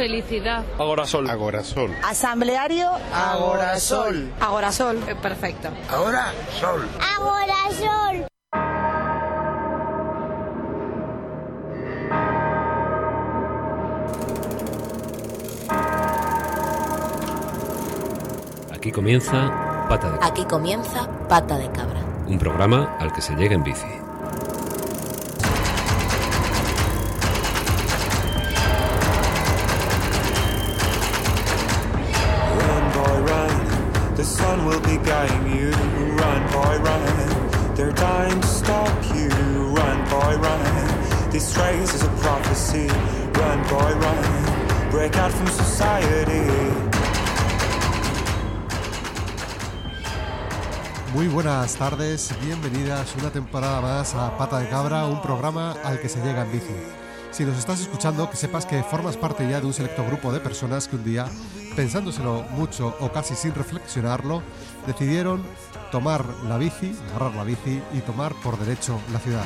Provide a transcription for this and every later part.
Felicidad. Agorasol. Agorasol. Asambleario. Agorasol. Agorasol. Perfecto. Ahora sol. Agorasol. Aquí comienza Pata de Cabra. Aquí comienza Pata de Cabra. Un programa al que se llega en bici. Buenas tardes, bienvenidas una temporada más a Pata de Cabra, un programa al que se llega en bici. Si nos estás escuchando, que sepas que formas parte ya de un selecto grupo de personas que un día, pensándoselo mucho o casi sin reflexionarlo, decidieron tomar la bici, agarrar la bici y tomar por derecho la ciudad.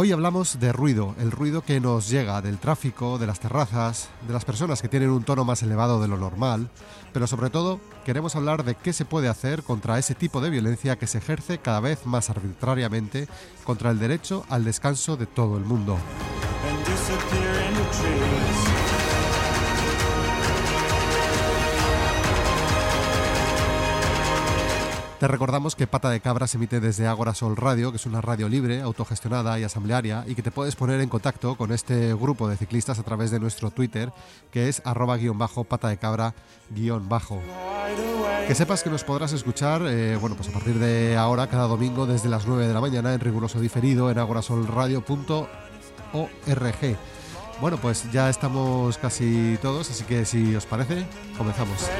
Hoy hablamos de ruido, el ruido que nos llega del tráfico, de las terrazas, de las personas que tienen un tono más elevado de lo normal, pero sobre todo queremos hablar de qué se puede hacer contra ese tipo de violencia que se ejerce cada vez más arbitrariamente contra el derecho al descanso de todo el mundo. Te recordamos que Pata de Cabra se emite desde Ágora Sol Radio, que es una radio libre, autogestionada y asamblearia, y que te puedes poner en contacto con este grupo de ciclistas a través de nuestro Twitter, que es arroba guion bajo pata de cabra guion bajo. Que sepas que nos podrás escuchar, eh, bueno, pues a partir de ahora, cada domingo, desde las 9 de la mañana, en riguroso diferido, en agorasolradio.org. Bueno, pues ya estamos casi todos, así que si os parece, comenzamos.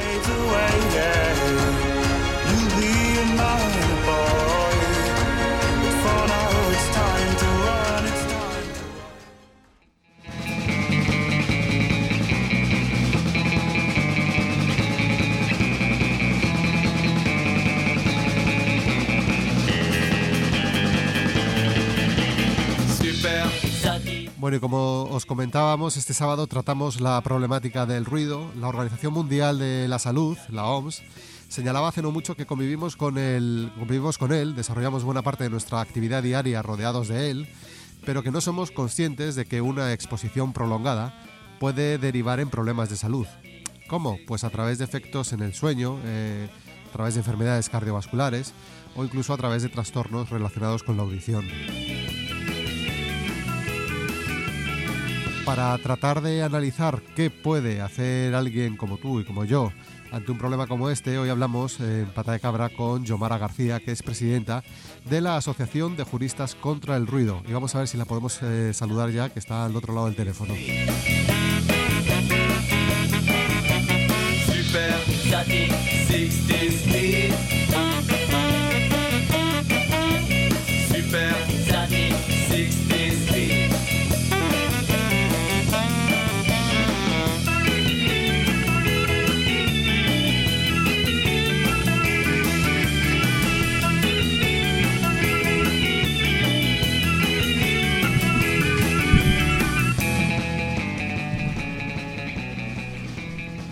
Bueno, y como os comentábamos, este sábado tratamos la problemática del ruido. La Organización Mundial de la Salud, la OMS, señalaba hace no mucho que convivimos con, el, convivimos con él, desarrollamos buena parte de nuestra actividad diaria rodeados de él, pero que no somos conscientes de que una exposición prolongada puede derivar en problemas de salud. ¿Cómo? Pues a través de efectos en el sueño, eh, a través de enfermedades cardiovasculares o incluso a través de trastornos relacionados con la audición. Para tratar de analizar qué puede hacer alguien como tú y como yo ante un problema como este, hoy hablamos en Pata de Cabra con Yomara García, que es presidenta de la Asociación de Juristas contra el Ruido. Y vamos a ver si la podemos eh, saludar ya, que está al otro lado del teléfono. Super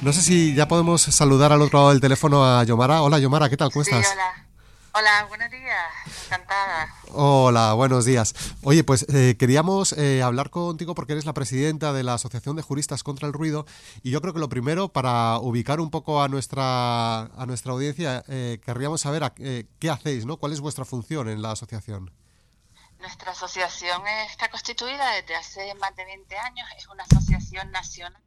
No sé si ya podemos saludar al otro lado del teléfono a Yomara. Hola Yomara, ¿qué tal? ¿Cómo Sí, estás? hola. Hola, buenos días. Encantada. Hola, buenos días. Oye, pues eh, queríamos eh, hablar contigo porque eres la presidenta de la Asociación de Juristas contra el Ruido y yo creo que lo primero, para ubicar un poco a nuestra, a nuestra audiencia, eh, querríamos saber a- eh, qué hacéis, ¿no? ¿Cuál es vuestra función en la asociación? Nuestra asociación está constituida desde hace más de 20 años. Es una asociación nacional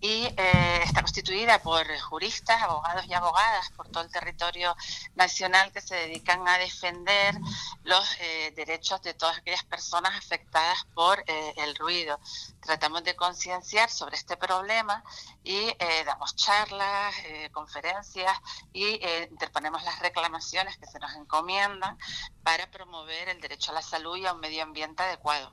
y eh, está constituida por juristas, abogados y abogadas por todo el territorio nacional que se dedican a defender los eh, derechos de todas aquellas personas afectadas por eh, el ruido. Tratamos de concienciar sobre este problema y eh, damos charlas, eh, conferencias y interponemos las reclamaciones que se nos encomiendan para promover el derecho a la salud y a un medio ambiente adecuado.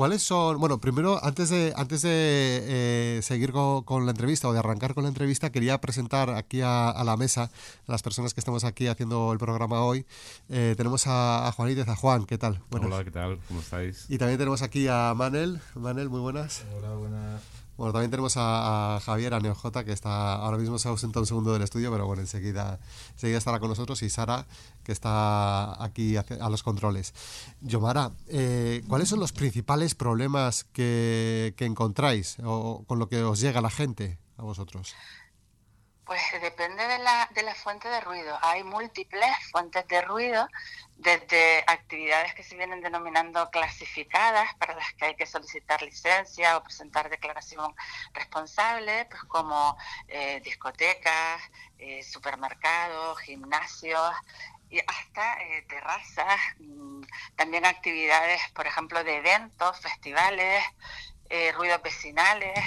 ¿Cuáles son, bueno, primero, antes de, antes de eh, seguir con, con la entrevista o de arrancar con la entrevista, quería presentar aquí a, a la mesa a las personas que estamos aquí haciendo el programa hoy. Eh, tenemos a, a Juanítez, a Juan, ¿qué tal? Buenas. Hola, ¿qué tal? ¿Cómo estáis? Y también tenemos aquí a Manel. Manel, muy buenas. Hola, buenas. Bueno, también tenemos a, Javier, a NeoJ, que está ahora mismo se ha ausentado un segundo del estudio, pero bueno, enseguida, enseguida estará con nosotros, y Sara, que está aquí a los controles. Yomara, eh, ¿cuáles son los principales problemas que, que encontráis o con lo que os llega la gente a vosotros? Pues depende de la, de la fuente de ruido. Hay múltiples fuentes de ruido, desde actividades que se vienen denominando clasificadas, para las que hay que solicitar licencia o presentar declaración responsable, pues como eh, discotecas, eh, supermercados, gimnasios y hasta eh, terrazas, mm, también actividades, por ejemplo, de eventos, festivales, ruidos vecinales.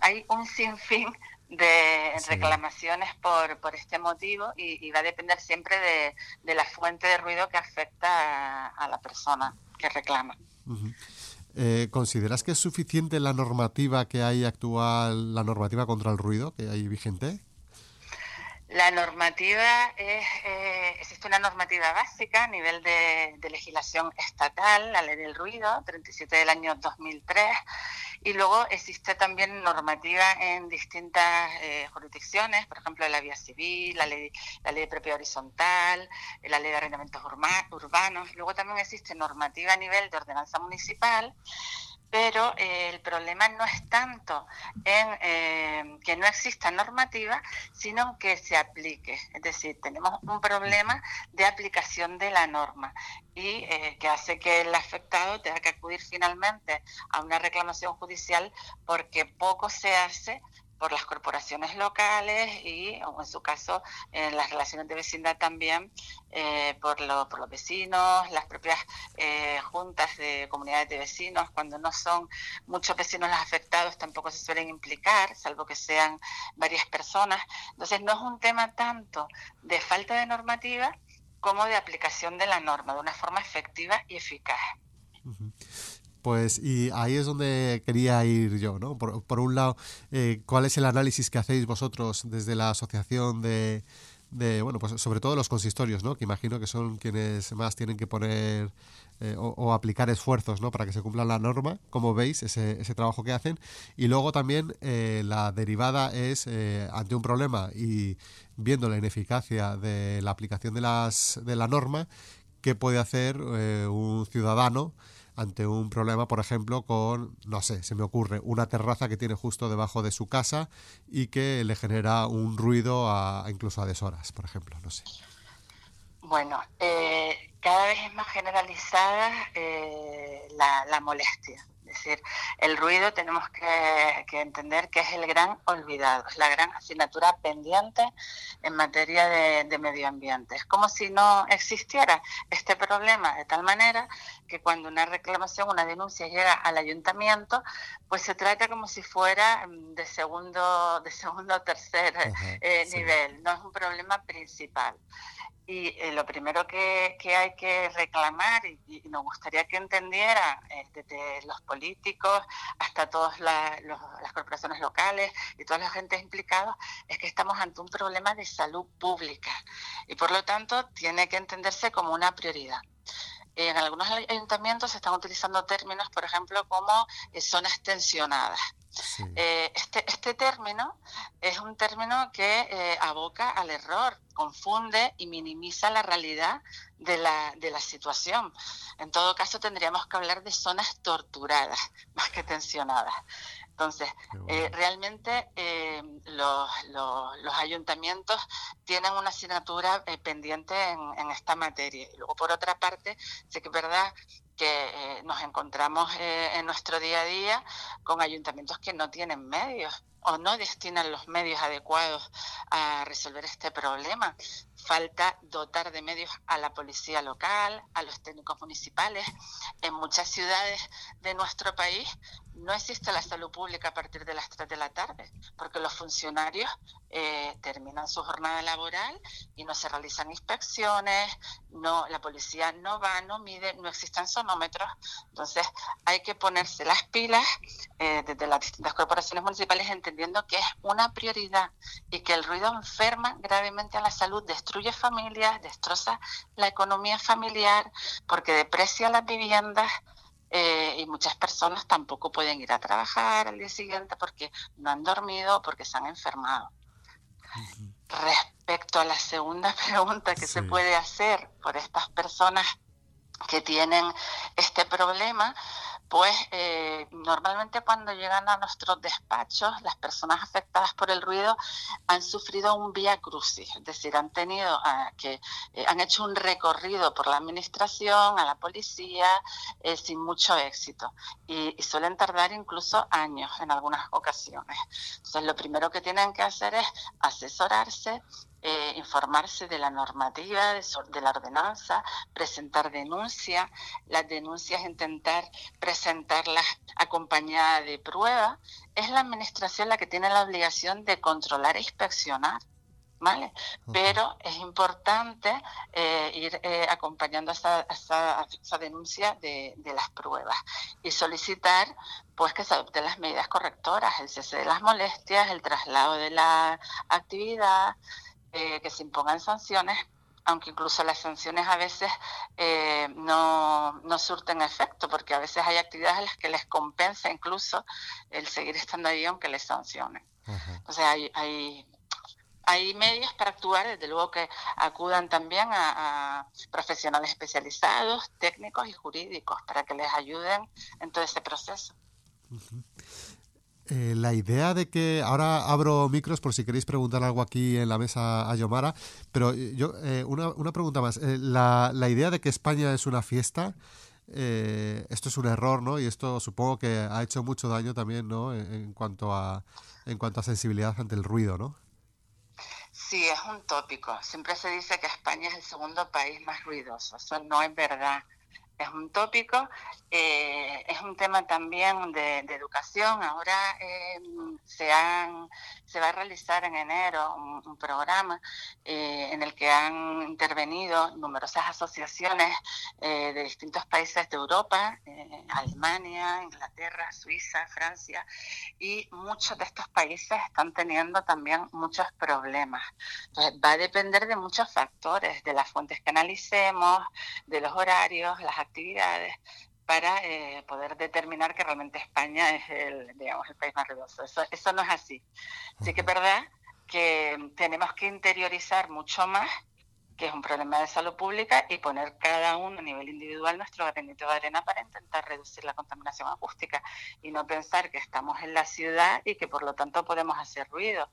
Hay un sinfín de Sí. reclamaciones por, por este motivo y, y va a depender siempre de, de la fuente de ruido que afecta a, a la persona que reclama. Eh, ¿Consideras que es suficiente la normativa que hay actual, la normativa contra el ruido que hay vigente? La normativa es, eh, existe una normativa básica a nivel de, legislación estatal, la ley del ruido, 37 del año 2003, y luego existe también normativa en distintas eh, jurisdicciones, por ejemplo, la vía civil, la ley, la ley de propiedad horizontal, la ley de arrendamientos urbanos, luego también existe normativa a nivel de ordenanza municipal, pero eh, el problema no es tanto en eh, que no exista normativa, sino que se aplique. Es decir, tenemos un problema de aplicación de la norma y eh, que hace que el afectado tenga que acudir finalmente a una reclamación judicial porque poco se hace por las corporaciones locales y, o en su caso, en las relaciones de vecindad también, eh, por, lo- por los vecinos, las propias eh, juntas de comunidades de vecinos, cuando no son muchos vecinos los afectados, tampoco se suelen implicar, salvo que sean varias personas. Entonces, no es un tema tanto de falta de normativa como de aplicación de la norma de una forma efectiva y eficaz. Pues y ahí es donde quería ir yo, ¿no? Por, un lado, eh, ¿cuál es el análisis que hacéis vosotros desde la asociación de, de, bueno, pues sobre todo los consistorios, ¿no? Que imagino que son quienes más tienen que poner eh, o, o aplicar esfuerzos, ¿no? Para que se cumpla la norma, como veis, ese, ese trabajo que hacen. Y luego también eh, la derivada es, eh, ante un problema y viendo la ineficacia de la aplicación de, las, de la norma, ¿qué puede hacer eh, un ciudadano? Ante un problema, por ejemplo, con, no sé, se me ocurre, una terraza que tiene justo debajo de su casa y que le genera un ruido a, incluso a deshoras, por ejemplo, no sé. Bueno, eh, cada vez es más generalizada eh, la, la molestia. Es decir, el ruido tenemos que, que entender que es el gran olvidado, es la gran asignatura pendiente en materia de, de medio ambiente. Es como si no existiera este problema de tal manera que cuando una reclamación, una denuncia llega al ayuntamiento, pues se trata como si fuera mm, de segundo, de segundo o tercer eh, sí. nivel, no es un problema principal. Y eh, lo primero que, que hay que reclamar, y, nos gustaría que entendieran eh, desde los políticos hasta todas la- las corporaciones locales y todos los agentes implicados, es que estamos ante un problema de salud pública. Y por lo tanto, tiene que entenderse como una prioridad. En algunos ay- ayuntamientos se están utilizando términos, por ejemplo, como eh, zonas tensionadas. Sí. Eh, este, este término es un término que eh, aboca al error, confunde y minimiza la realidad de la, de la situación. En todo caso, tendríamos que hablar de zonas torturadas más que tensionadas. Entonces, eh, realmente eh, los, los- los ayuntamientos tienen una asignatura eh, pendiente en, en esta materia. Y luego, por otra parte, sí que es verdad que eh, nos encontramos eh, en nuestro día a día con ayuntamientos que no tienen medios o no destinan los medios adecuados a resolver este problema. Falta dotar de medios a la policía local, a los técnicos municipales. En muchas ciudades de nuestro país no existe la salud pública a partir de las 3 de la tarde, porque los funcionarios eh, terminan su jornada laboral y no se realizan inspecciones, no la policía no va, no mide, no existen sonómetros. Entonces hay que ponerse las pilas eh, desde las distintas corporaciones municipales entendiendo que es una prioridad y que el ruido enferma gravemente a la salud, destruye familias, destroza la economía familiar porque deprecia las viviendas. eh, y muchas personas tampoco pueden ir a trabajar al día siguiente porque no han dormido porque se han enfermado. Respecto a la segunda pregunta que se Sí. puede hacer por estas personas que tienen este problema, pues eh, normalmente cuando llegan a nuestros despachos, las personas afectadas por el ruido han sufrido un vía crucis, es decir, han tenido ah, que eh, han hecho un recorrido por la administración, a la policía, eh, sin mucho éxito y, y suelen tardar incluso años en algunas ocasiones. Entonces, lo primero que tienen que hacer es asesorarse eh, informarse de la normativa, de, so- de la ordenanza, presentar denuncia, las denuncias intentar presentarlas acompañadas de prueba. Es la administración la que tiene la obligación de controlar e inspeccionar. ¿Vale? Pero es importante eh, ir eh, acompañando esa, esa, esa denuncia de, de las pruebas y solicitar pues que se adopten las medidas correctoras, el cese de las molestias, el traslado de la actividad, eh, que se impongan sanciones, aunque incluso las sanciones a veces eh, no, no surten efecto, porque a veces hay actividades en las que les compensa incluso el seguir estando ahí aunque les sancionen. Ajá. Entonces hay, hay, hay medios para actuar, desde luego que acudan también a, a profesionales especializados, técnicos y jurídicos, para que les ayuden en todo ese proceso. Eh, la idea de que ahora abro micros por si queréis preguntar algo aquí en la mesa a Yomara, pero eh, yo eh, una, una pregunta más. Eh, la, la idea de que España es una fiesta, esto es un error, ¿no? Y esto supongo que ha hecho mucho daño también, ¿no? En, en cuanto a en cuanto a sensibilidad ante el ruido, ¿no? Sí, es un tópico. Siempre se dice que España es el segundo país más ruidoso. Eso no es verdad. Es un tópico, eh, es un tema también de, de educación. Ahora eh, se, han, se va a realizar en enero un, un programa eh, en el que han intervenido numerosas asociaciones eh, de distintos países de Europa, eh, Alemania, Inglaterra, Suiza, Francia, y muchos de estos países están teniendo también muchos problemas. Entonces, va a depender de muchos factores, de las fuentes que analicemos, de los horarios, las actividades, para eh, poder determinar que realmente España es el, digamos, el país más ruidoso. Eso, eso no es así. Sí que es verdad que tenemos que interiorizar mucho más que es un problema de salud pública y poner cada uno a nivel individual nuestro granito de arena para intentar reducir la contaminación acústica y no pensar que estamos en la ciudad y que por lo tanto podemos hacer ruido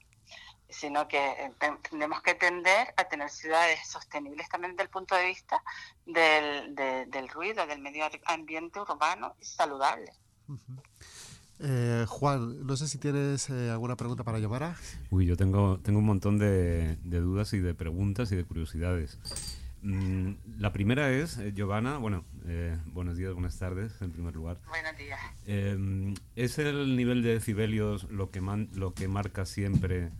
sino que ten- tenemos que tender a tener ciudades sostenibles también desde el punto de vista del, de- del ruido, del medio ambiente urbano y saludable. Eh, Juan, no sé si tienes eh, alguna pregunta para Yomara. Uy, yo tengo, tengo un montón de, de dudas y de preguntas y de curiosidades. Mm, la primera es, eh, Giovanna, bueno, eh, buenos días, buenas tardes, en primer lugar. Buenos días. Eh, ¿Es el nivel de decibelios lo que, man- lo que marca siempre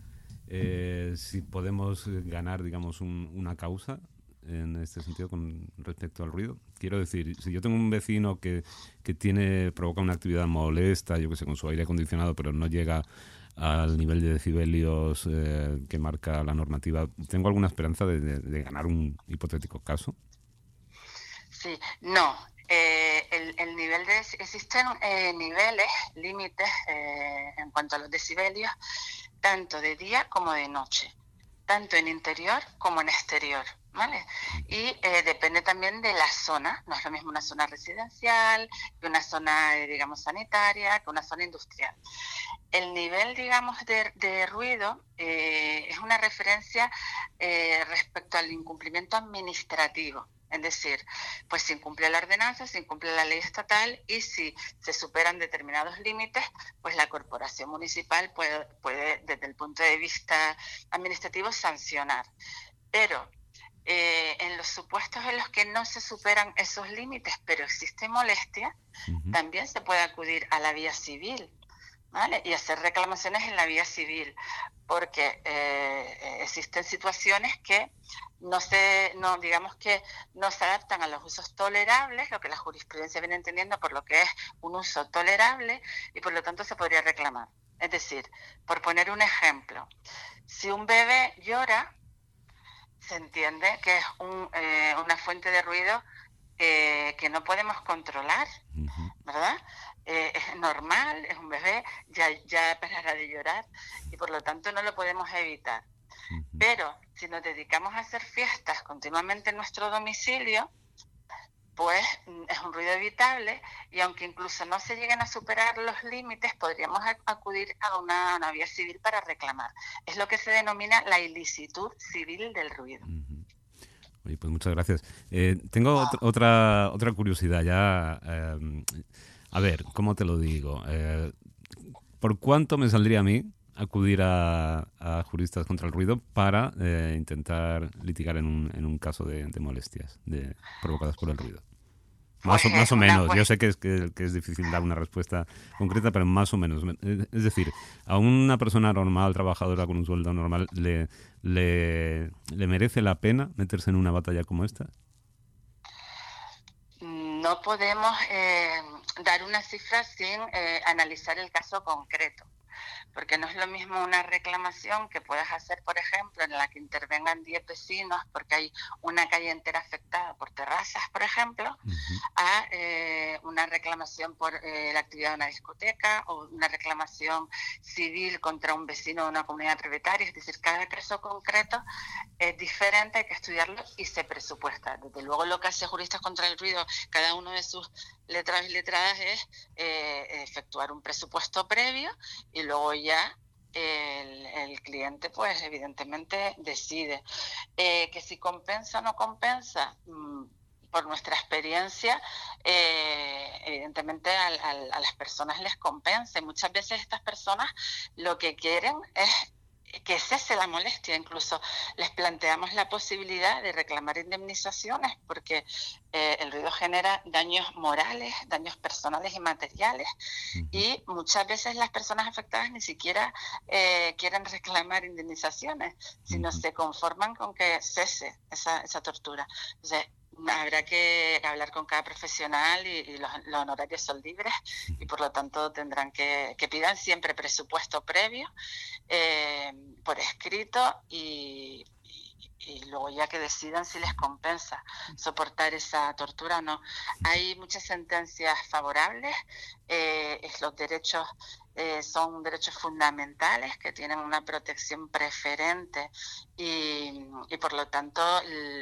eh, si podemos ganar, digamos, un- una causa en este sentido con respecto al ruido? Quiero decir, si yo tengo un vecino que, que tiene provoca una actividad molesta, yo que sé, con su aire acondicionado, pero no llega al nivel de decibelios eh, que marca la normativa, ¿tengo alguna esperanza de- de ganar un hipotético caso? Sí, no. Eh, el, el nivel de existen eh, niveles, límites eh, en cuanto a los decibelios, tanto de día como de noche, tanto en interior como en exterior, Y eh, depende también de la zona. No es lo mismo una zona residencial que una zona, eh, digamos, sanitaria, que una zona industrial. El nivel, digamos, de, ruido eh, es una referencia respecto al incumplimiento administrativo. Es decir, pues se incumple la ordenanza, se incumple la ley estatal y si se superan determinados límites, pues la corporación municipal puede, puede desde el punto de vista administrativo, sancionar. Pero eh, en los supuestos en los que no se superan esos límites, pero existe molestia, también se puede acudir a la vía civil. ¿vale? Y hacer reclamaciones en la vía civil, porque eh, existen situaciones que no se, no, digamos que no se adaptan a los usos tolerables, lo que la jurisprudencia viene entendiendo por lo que es un uso tolerable, y por lo tanto se podría reclamar. Es decir, por poner un ejemplo, si un bebé llora, se entiende que es un, eh, una fuente de ruido eh, que no podemos controlar, ¿verdad? Eh, es normal, es un bebé, ya, ya parará de llorar y por lo tanto no lo podemos evitar. Pero si nos dedicamos a hacer fiestas continuamente en nuestro domicilio, pues mm, es un ruido evitable y aunque incluso no se lleguen a superar los límites, podríamos ac- acudir a una, una vía civil para reclamar. Es lo que se denomina la ilicitud civil del ruido. Oye, pues muchas gracias. Eh, tengo ot- otra, otra curiosidad ya. eh, a ver, ¿cómo te lo digo? Eh, ¿Por cuánto me saldría a mí acudir a, a juristas contra el ruido para eh, intentar litigar en un, en un caso de, de molestias de, provocadas por el ruido? Más o, Pues, más o menos. Yo cues- sé que es, que, que es difícil dar una respuesta concreta, pero más o menos. Es decir, a una persona normal, trabajadora con un sueldo normal, ¿le, le, le merece la pena meterse en una batalla como esta? No podemos eh, dar una cifra sin eh, analizar el caso concreto, porque no es lo mismo una reclamación que puedas hacer, por ejemplo, en la que intervengan 10 vecinos porque hay una calle entera afectada por terrazas, por ejemplo, a eh, una reclamación por eh, la actividad de una discoteca o una reclamación civil contra un vecino de una comunidad propietaria. Es decir, cada caso concreto es diferente, hay que estudiarlo y se presupuesta. Desde luego lo que hace Juristas contra el Ruido, cada uno de sus letrados y letradas es eh, efectuar un presupuesto previo y luego ya el, el cliente pues evidentemente decide Eh, que si compensa o no compensa mm, por nuestra experiencia, eh, evidentemente al- al- a las personas les compensa. Muchas veces estas personas lo que quieren es que cese la molestia. Incluso les planteamos la posibilidad de reclamar indemnizaciones porque eh, el ruido genera daños morales, daños personales y materiales. Y muchas veces las personas afectadas ni siquiera eh, quieren reclamar indemnizaciones, sino se conforman con que cese esa, esa tortura. Entonces, habrá que hablar con cada profesional y, los honorarios son libres y por lo tanto tendrán que, que pidan siempre presupuesto previo eh, por escrito y, y- luego ya que decidan si les compensa soportar esa tortura o no. Hay muchas sentencias favorables, eh, los derechos eh, son derechos fundamentales que tienen una protección preferente y, y por lo tanto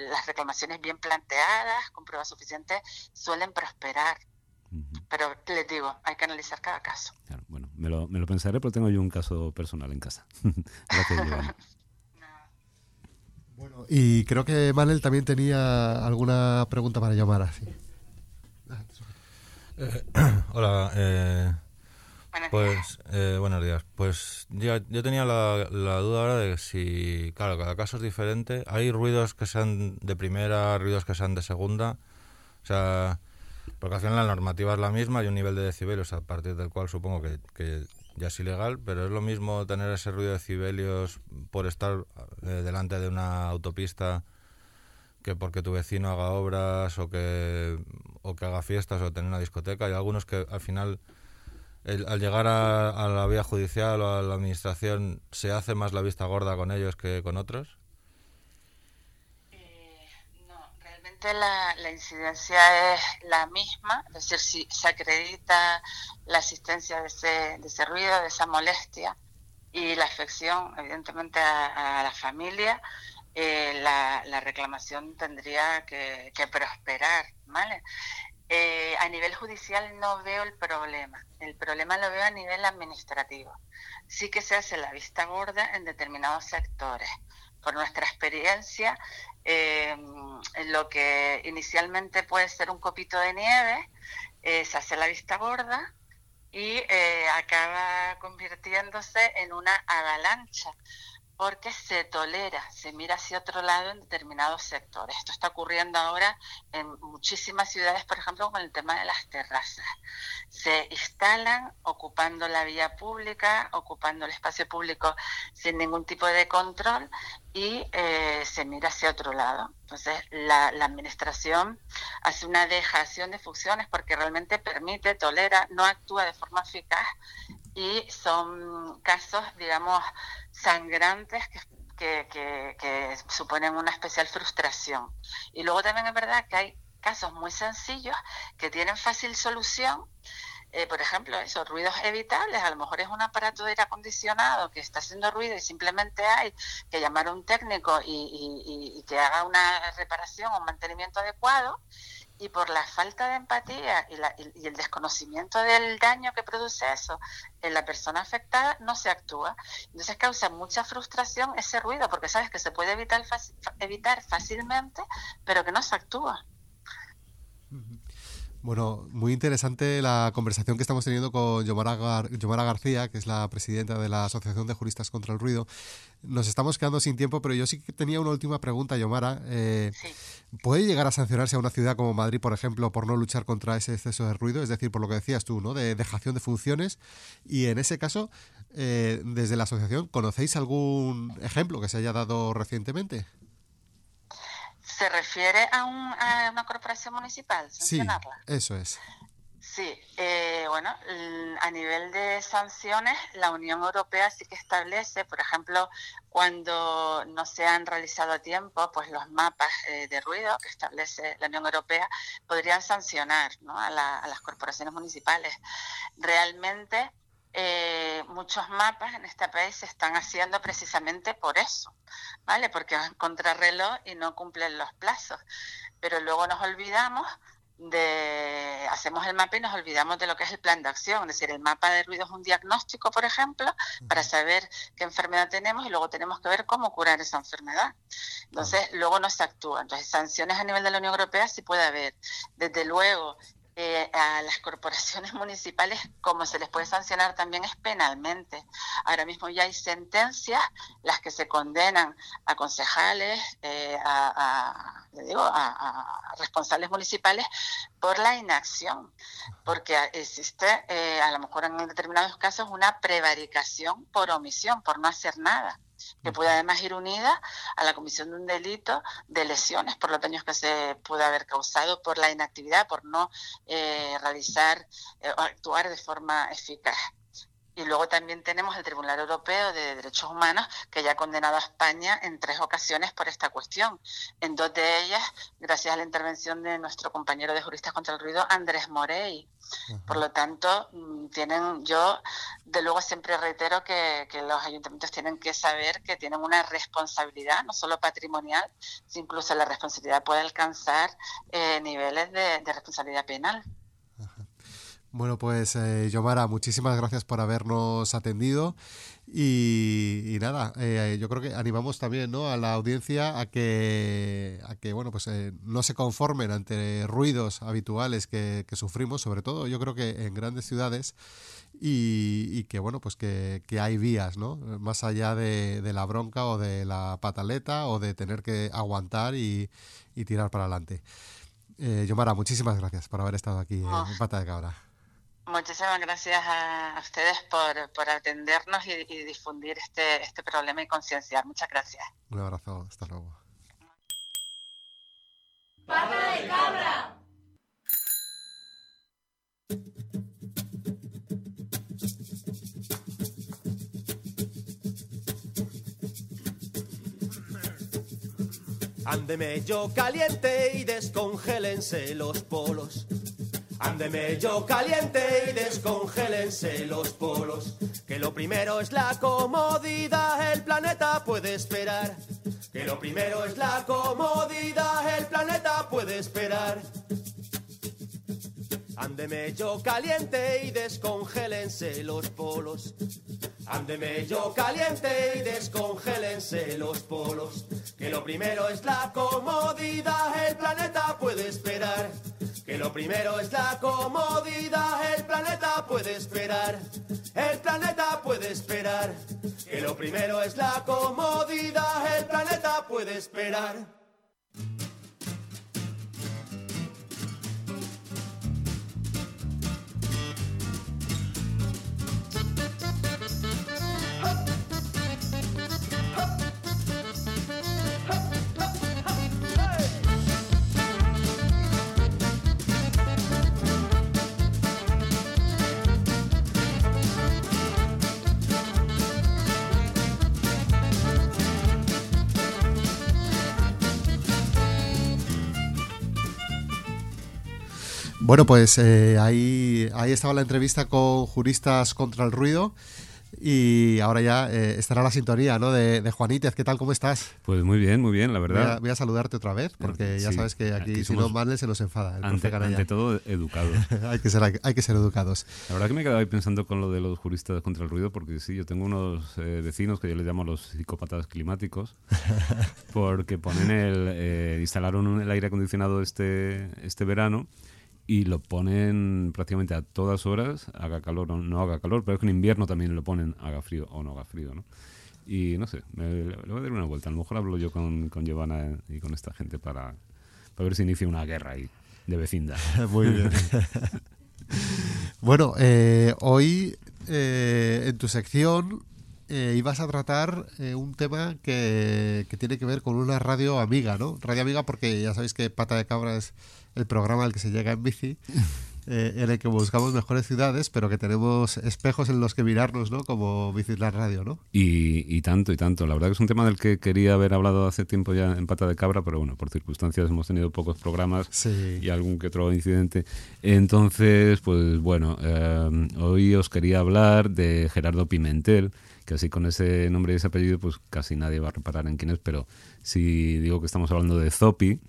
las reclamaciones bien planteadas, con pruebas suficientes, suelen prosperar. Pero les digo, hay que analizar cada caso. Claro, bueno, me lo, me lo pensaré, pero tengo yo un caso personal en casa. Gracias, Giovanni. Y creo que Manel también tenía alguna pregunta para llamar así. Eh, hola, eh, Buenos pues eh, buenos días. Pues yo, yo tenía la, la duda ahora de si, claro, cada caso es diferente. Hay ruidos que sean de primera, ruidos que sean de segunda. O sea, porque al final la normativa es la misma, hay un nivel de decibelios a partir del cual supongo que, que ya es ilegal, pero es lo mismo tener ese ruido de decibelios por estar eh, delante de una autopista que porque tu vecino haga obras o que, o que haga fiestas o tener una discoteca. Hay algunos que al final, el- al llegar a la vía judicial o a la administración, se hace más la vista gorda con ellos que con otros. La, incidencia es la misma, es decir, si se acredita la existencia de ese, de ese ruido, de esa molestia y la afección, evidentemente, a, la familia, eh, la, la reclamación tendría que, que prosperar, ¿vale? Eh, a nivel judicial no veo el problema, el problema lo veo a nivel administrativo. Sí que se hace la vista gorda en determinados sectores. Por nuestra experiencia, eh, lo que inicialmente puede ser un copito de nieve, eh, se hace la vista gorda y eh, acaba convirtiéndose en una avalancha, porque se tolera, se mira hacia otro lado en determinados sectores. Esto está ocurriendo ahora en muchísimas ciudades, por ejemplo, con el tema de las terrazas. Se instalan ocupando la vía pública, ocupando el espacio público sin ningún tipo de control y eh, se mira hacia otro lado. Entonces, la, la administración hace una dejación de funciones porque realmente permite, tolera, no actúa de forma eficaz y son casos, digamos, sangrantes que, que, suponen una especial frustración. Y luego también es verdad que hay casos muy sencillos que tienen fácil solución. Eh, por ejemplo, esos ruidos evitables, a lo mejor es un aparato de aire acondicionado que está haciendo ruido y simplemente hay que llamar a un técnico y, y- y que haga una reparación o un mantenimiento adecuado y por la falta de empatía y, la- y- el desconocimiento del daño que produce eso en la persona afectada, no se actúa. Entonces causa mucha frustración ese ruido, porque sabes que se puede evitar, evitar fácilmente, pero que no se actúa. Bueno, muy interesante la conversación que estamos teniendo con Yomara, Gar- Yomara García, que es la presidenta de la Asociación de Juristas contra el Ruido. Nos estamos quedando sin tiempo, pero yo sí que tenía una última pregunta, Yomara. Eh, ¿Puede llegar a sancionarse a una ciudad como Madrid, por ejemplo, por no luchar contra ese exceso de ruido? Es decir, por lo que decías tú, ¿no? De dejación de funciones. Y en ese caso, eh, desde la asociación, ¿conocéis algún ejemplo que se haya dado recientemente? ¿Se refiere a, un- a una corporación municipal? Sí, sancionarla? eso es. Sí, eh, bueno, a nivel de sanciones, la Unión Europea sí que establece, por ejemplo, cuando no se han realizado a tiempo, pues los mapas eh, de ruido que establece la Unión Europea podrían sancionar ¿no? a, la- a las corporaciones municipales. Realmente, eh, muchos mapas en este país se están haciendo precisamente por eso, ¿vale? Porque van contrarreloj y no cumplen los plazos. Pero luego nos olvidamos de hacemos el mapa y nos olvidamos de lo que es el plan de acción, es decir, el mapa de ruido es un diagnóstico, por ejemplo, para saber qué enfermedad tenemos y luego tenemos que ver cómo curar esa enfermedad. Entonces, luego no se actúa. Entonces, sanciones a nivel de la Unión Europea sí puede haber. Desde luego, eh, a las corporaciones municipales, como se les puede sancionar también es penalmente. Ahora mismo ya hay sentencias, las que se condenan a concejales, eh, a, digo, a responsables municipales por la inacción, porque existe eh, a lo mejor en determinados casos una prevaricación por omisión, por no hacer nada que puede además ir unida a la comisión de un delito de lesiones por los daños que se puede haber causado por la inactividad, por no eh, realizar eh, o actuar de forma eficaz. Y luego también tenemos el Tribunal Europeo de Derechos Humanos, que ya ha condenado a España en tres ocasiones por esta cuestión. En dos de ellas, gracias a la intervención de nuestro compañero de Juristas contra el Ruido, Andrés Morey. Por lo tanto, mm, tienen, yo de luego siempre reitero que, que los ayuntamientos tienen que saber que tienen una responsabilidad, no solo patrimonial, sino incluso la responsabilidad puede alcanzar eh, niveles de, de responsabilidad penal. Bueno, pues eh, Yomara, muchísimas gracias por habernos atendido y, y nada, eh, yo creo que animamos también ¿no? a la audiencia a que, a que bueno, pues eh, no se conformen ante ruidos habituales que, que sufrimos, sobre todo yo creo que en grandes ciudades y, y que bueno, pues que, que hay vías, ¿no? Más allá de, de la bronca o de la pataleta o de tener que aguantar y, y tirar para adelante. Eh, Yomara, muchísimas gracias por haber estado aquí en Ah. Pata de Cabra. Muchísimas gracias a, ustedes por, por atendernos y, y difundir este, este problema y concienciar. Muchas gracias. Un abrazo, hasta luego. ¡Pata de cabra! Ándeme yo caliente y descongélense los polos. Ándeme yo caliente y descongélense los polos. Que lo primero es la comodidad, el planeta puede esperar. Que lo primero es la comodidad, el planeta puede esperar. Ándeme yo caliente y descongélense los polos. Ándeme yo caliente y descongélense los polos. Que lo primero es la comodidad, el planeta puede esperar. Que lo primero es la comodidad, el planeta puede esperar, el planeta puede esperar. Que lo primero es la comodidad, el planeta puede esperar. Bueno, pues eh, ahí, ahí estaba la entrevista con juristas contra el ruido. Y ahora ya eh, estará la sintonía ¿no? de, de Juanítez. ¿Qué tal? ¿Cómo estás? Pues muy bien, muy bien, la Voy a, verdad. voy a saludarte otra vez, porque ya Sí, sabes que aquí, aquí si no, Marley se nos enfada. el Ante, ante todo, educados. hay, que ser, hay que ser educados. La verdad que me he quedado ahí pensando con lo de los juristas contra el ruido, porque sí, yo tengo unos eh, vecinos que yo les llamo los psicópatas climáticos, porque ponen el, eh, instalaron el aire acondicionado este, este verano y lo ponen prácticamente a todas horas, haga calor o no haga calor, pero es que en invierno también lo ponen, haga frío o no haga frío, ¿no? Y no sé, le voy a dar una vuelta. A lo mejor hablo yo con, con Giovanna y con esta gente para, para ver si inicia una guerra ahí de vecindad. Muy bien. bueno, eh, hoy eh, en tu sección eh, ibas a tratar eh, un tema que, que tiene que ver con una radio amiga, ¿no? Radio amiga porque ya sabéis que Pata de Cabra es el programa al que se llega en bici, eh, en el que buscamos mejores ciudades, pero que tenemos espejos en los que mirarnos, ¿no? Como Bicicla Radio, ¿no? Y, y tanto, y tanto. La verdad que es un tema del que quería haber hablado hace tiempo ya en Pata de Cabra, pero bueno, por circunstancias hemos tenido pocos programas Sí. y algún que otro incidente. Entonces, pues bueno, eh, hoy os quería hablar de Gerardo Pimentel, que así con ese nombre y ese apellido, pues casi nadie va a reparar en quién es, pero si digo que estamos hablando de Zopi,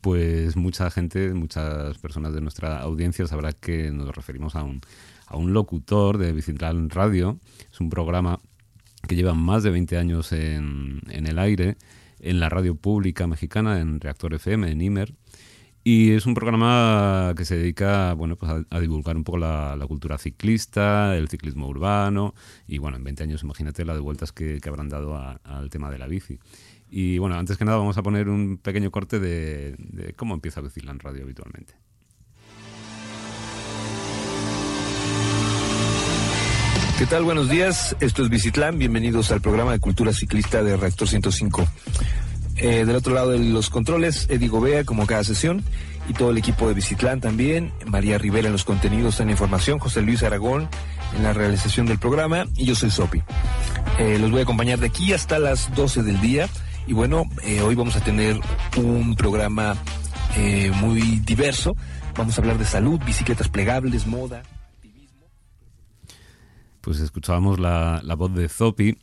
pues mucha gente, muchas personas de nuestra audiencia sabrá que nos referimos a un, a un locutor de Biciclán Radio. Es un programa que lleva más de 20 años en, en el aire, en la radio pública mexicana, en Reactor FM, en Imer. Y es un programa que se dedica bueno, pues a, divulgar un poco la, cultura ciclista, el ciclismo urbano. Y bueno, en 20 años imagínate la de vueltas que, que habrán dado al tema de la bici. Y bueno, antes que nada vamos a poner un pequeño corte de, cómo empieza Biciclan Radio habitualmente. ¿Qué tal? Buenos días. Esto es Bicitlán. Bienvenidos al programa de cultura ciclista de Reactor 105. Eh, del otro lado de los controles, Eddie Gobea, como cada sesión, y todo el equipo de Bicitlán también. María Rivera en los contenidos, en la información, José Luis Aragón en la realización del programa, y yo soy Sopi. Eh, los voy a acompañar de aquí hasta las 12 del día. Y bueno, eh, hoy vamos a tener un programa eh, muy diverso. Vamos a hablar de salud, bicicletas plegables, moda. Pues escuchábamos la, la voz de Zopi.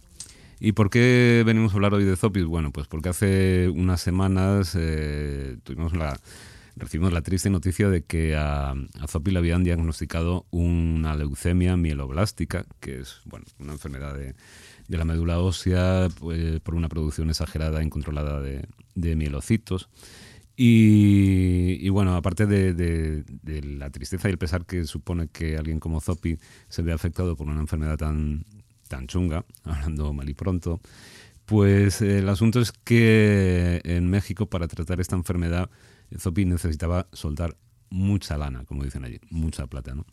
¿Y por qué venimos a hablar hoy de Zopi? Bueno, pues porque hace unas semanas eh, tuvimos la, recibimos la triste noticia de que a, a le habían diagnosticado una leucemia mieloblástica, que es bueno, una enfermedad de, de la médula ósea pues, por una producción exagerada e incontrolada de, de mielocitos. Y, bueno, aparte de- de la tristeza y el pesar que supone que alguien como Zopi se vea afectado por una enfermedad tan, tan chunga, hablando mal y pronto, pues eh, el asunto es que en México para tratar esta enfermedad Zopi necesitaba soltar mucha lana, como dicen allí, mucha plata, ¿no?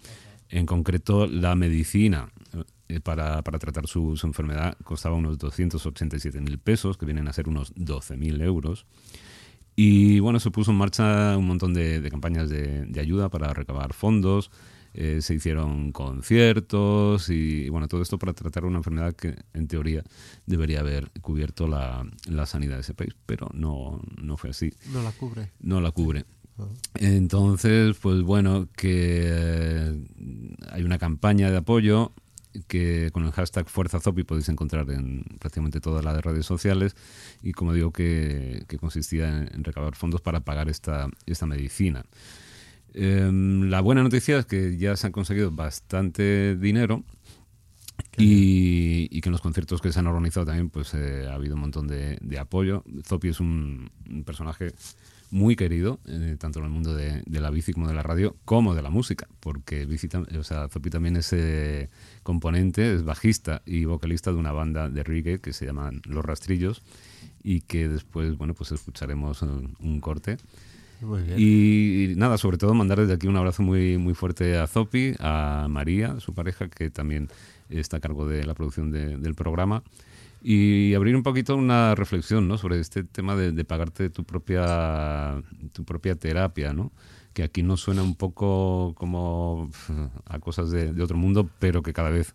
En concreto, la medicina eh, para, para tratar su, su enfermedad costaba unos 287 mil pesos, que vienen a ser unos 12 mil euros. Y bueno, se puso en marcha un montón de, de campañas de, de ayuda para recabar fondos, eh, se hicieron conciertos y bueno, todo esto para tratar una enfermedad que en teoría debería haber cubierto la, la sanidad de ese país, pero no, no fue así. No la cubre. No la cubre. Entonces, pues bueno, que eh, hay una campaña de apoyo que con el hashtag Fuerza Zopi podéis encontrar en prácticamente todas las redes sociales y como digo que, que consistía en, en recabar fondos para pagar esta, esta medicina. Em, la buena noticia es que ya se han conseguido bastante dinero y, y que en los conciertos que se han organizado también pues eh, ha habido un montón de, de apoyo. Zopi es un, un personaje muy querido, eh, tanto en el mundo de, de, la bici como de la radio, como de la música, porque bici, o sea, Zopi también es eh, componente, es bajista y vocalista de una banda de reggae que se llama Los Rastrillos y que después, bueno, pues escucharemos un, un corte. Y, nada, sobre todo mandar desde aquí un abrazo muy, muy fuerte a Zopi, a María, su pareja, que también está a cargo de la producción de, del programa. Y abrir un poquito una reflexión ¿no? sobre este tema de, de, pagarte tu propia, tu propia terapia, ¿no? que aquí nos suena un poco como a cosas de, de otro mundo, pero que cada vez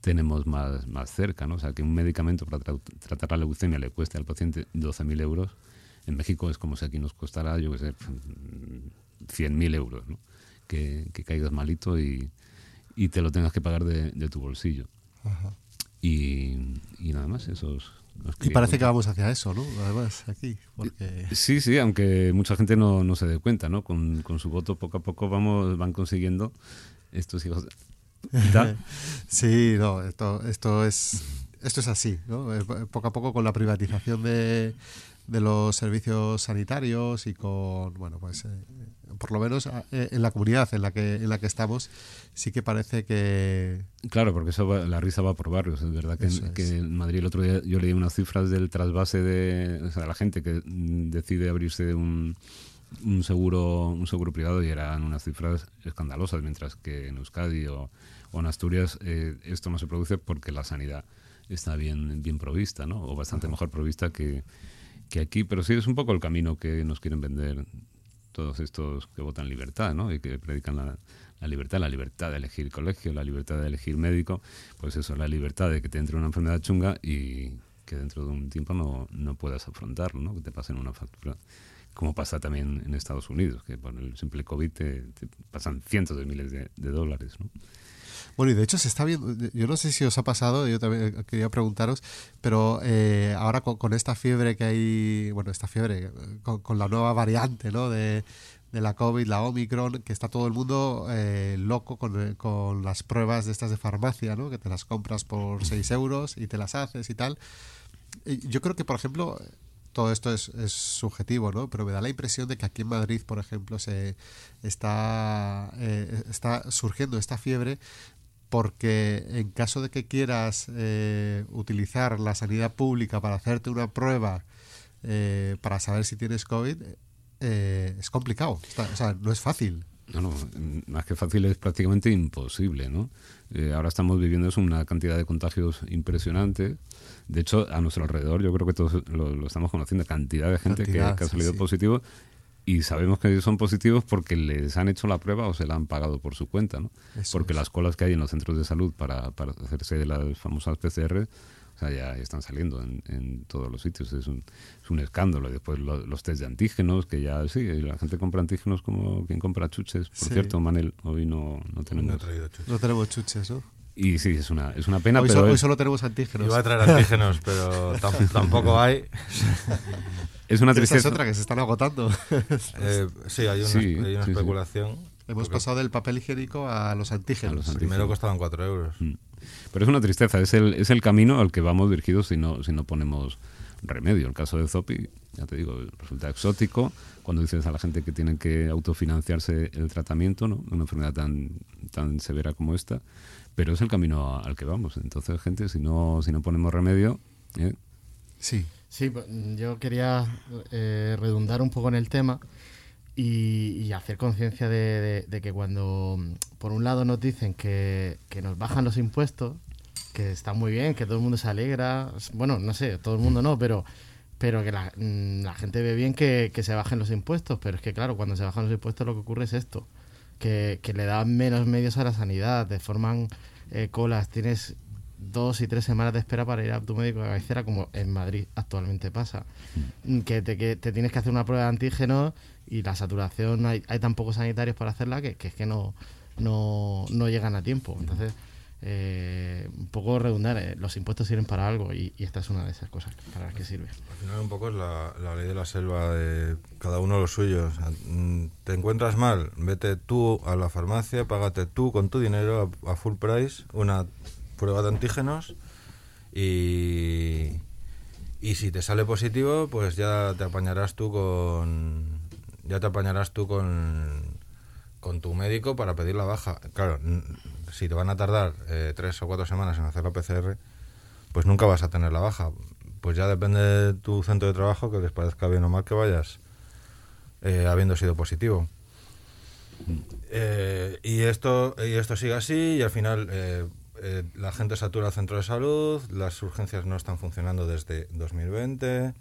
tenemos más, más cerca. ¿no? O sea, que un medicamento para tra tratar la leucemia le cueste al paciente 12.000 euros en México es como si aquí nos costara, yo qué sé, 100.000 euros, ¿no? que, que, caigas malito y, y, te lo tengas que pagar de, de tu bolsillo. Ajá. Y, y, nada más, esos... Y parece que vamos hacia eso, ¿no? Además, aquí. Porque... Sí, sí, aunque mucha gente no, no se dé cuenta, ¿no? Con, con, su voto poco a poco vamos, van consiguiendo estos hijos. sí, no, esto, esto es esto es así, ¿no? Poco a poco con la privatización de, de los servicios sanitarios y con, bueno, pues eh, por lo menos eh, en la comunidad en la que en la que estamos sí que parece que claro porque eso va, la risa va por barrios es verdad que, en, es. que en Madrid el otro día yo leí unas cifras del trasvase de o sea, la gente que decide abrirse un, un seguro un seguro privado y eran unas cifras escandalosas mientras que en Euskadi o, o en Asturias eh, esto no se produce porque la sanidad está bien bien provista no o bastante Ajá. mejor provista que que aquí, pero sí es un poco el camino que nos quieren vender todos estos que votan libertad, ¿no? Y que predican la, libertad, la libertad de elegir colegio, la libertad de elegir médico, pues eso, la libertad de que te entre una enfermedad chunga y que dentro de un tiempo no, no puedas afrontarlo, ¿no? Que te pasen una factura. Como pasa también en Estados Unidos, que por el simple COVID te, te pasan cientos de miles de, de dólares, ¿no? Bueno, y de hecho se está viendo, yo no sé si os ha pasado, yo también quería preguntaros, pero eh, ahora con, con, esta fiebre que hay, bueno, esta fiebre, con, con la nueva variante, ¿no? De, de, la COVID, la Omicron, que está todo el mundo eh, loco con, con, las pruebas de estas de farmacia, ¿no? Que te las compras por 6 euros y te las haces y tal. Yo creo que, por ejemplo, todo esto es, es, subjetivo, ¿no? Pero me da la impresión de que aquí en Madrid, por ejemplo, se está, eh, está surgiendo esta fiebre porque en caso de que quieras eh, utilizar la sanidad pública para hacerte una prueba eh, para saber si tienes COVID, eh, es complicado, Está, o sea, no es fácil. No, no, más que fácil es prácticamente imposible, ¿no? Eh, ahora estamos viviendo una cantidad de contagios impresionante. De hecho, a nuestro alrededor, yo creo que todos lo, lo estamos conociendo, cantidad de gente cantidad, que, que, ha salido sí, positivo y sabemos que son positivos porque les han hecho la prueba o se la han pagado por su cuenta, ¿no? Eso porque es. las colas que hay en los centros de salud para, para hacerse de las famosas PCR, o sea, ya están saliendo en, en todos los sitios, es un, es un escándalo. Y después lo, los test de antígenos, que ya sí, la gente compra antígenos como quien compra chuches. Por sí. cierto, Manel, hoy no, no tenemos... No, no tenemos chuches, ¿no? Y sí, es una, es una pena, hoy pero... So, es... Hoy solo tenemos antígenos. Iba a traer antígenos, pero tampoco hay. Es una tristeza. Esa es otra que se están agotando. eh, sí, hay una, sí, hay una sí, especulación. Sí. Hemos porque... pasado del papel higiénico a los antígenos. A los antígenos. Primero costaban 4 euros. Mm. Pero es una tristeza, es el, es el camino al que vamos dirigidos si no, si no ponemos remedio. El caso de Zopi, ya te digo, resulta exótico cuando dices a la gente que tienen que autofinanciarse el tratamiento, ¿no? Una enfermedad tan, tan severa como esta, pero es el camino al que vamos. Entonces, gente, si no, si no ponemos remedio... ¿eh? Sí. Sí, yo quería eh, redundar un poco en el tema y, y hacer conciencia de, de, de, que cuando, por un lado, nos dicen que, que, nos bajan los impuestos, que está muy bien, que todo el mundo se alegra, bueno, no sé, todo el mundo no, pero, pero que la, mm, la gente ve bien que, que, se bajen los impuestos, pero es que, claro, cuando se bajan los impuestos lo que ocurre es esto, que, que le dan menos medios a la sanidad, te forman eh, colas, tienes dos y tres semanas de espera para ir a tu médico de cabecera, como en Madrid actualmente pasa. Mm. Que, te, que te tienes que hacer una prueba de antígenos y la saturación, hay, hay tan pocos sanitarios para hacerla que, que es que no, no, no, llegan a tiempo. Entonces, eh, un poco redundar, eh, los impuestos sirven para algo y, y, esta es una de esas cosas para las que sirve. Al final un poco es la, ley de la selva de cada uno lo suyo. Mm, te encuentras mal, vete tú a la farmacia, págate tú con tu dinero a, full price una prueba de antígenos y, y si te sale positivo, pues ya te apañarás tú con, ya te apañarás tú con, con tu médico para pedir la baja. Claro, si te van a tardar eh, tres o cuatro semanas en hacer la PCR, pues nunca vas a tener la baja. Pues ya depende de tu centro de trabajo que les parezca bien o mal que vayas eh, habiendo sido positivo. Eh, y esto y esto sigue así y al final eh, la gente satura el centro de salud, las urgencias no están funcionando desde 2020,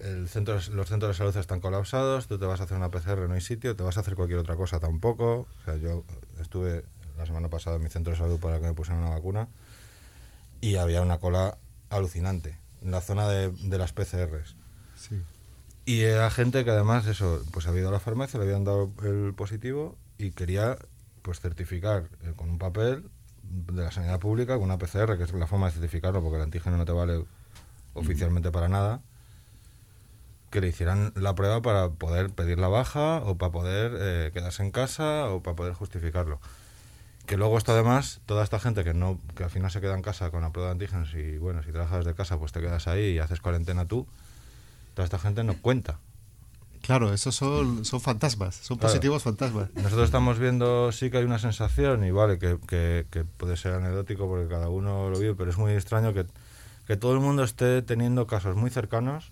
el centro, los centros de salud están colapsados, tú te vas a hacer una PCR, no hay sitio, te vas a hacer cualquier otra cosa tampoco. O sea, yo estuve la semana pasada en mi centro de salud para que me pusieran una vacuna y había una cola alucinante en la zona de, de las PCRs. Sí. Y era gente que además, eso, pues había ido a la farmacia, le habían dado el positivo y quería pues certificar eh, con un papel de la sanidad pública, con una PCR, que es la forma de certificarlo, porque el antígeno no te vale oficialmente para nada, que le hicieran la prueba para poder pedir la baja o para poder eh, quedarse en casa o para poder justificarlo. Que luego esto además, toda esta gente que no que al final se queda en casa con la prueba de antígenos y bueno, si trabajas desde casa pues te quedas ahí y haces cuarentena tú, toda esta gente no cuenta. Claro, esos son, son fantasmas, son Claro. positivos fantasmas. Nosotros estamos viendo, sí que hay una sensación, y vale, que, que- que puede ser anecdótico porque cada uno lo vive, pero es muy extraño que, que todo el mundo esté teniendo casos muy cercanos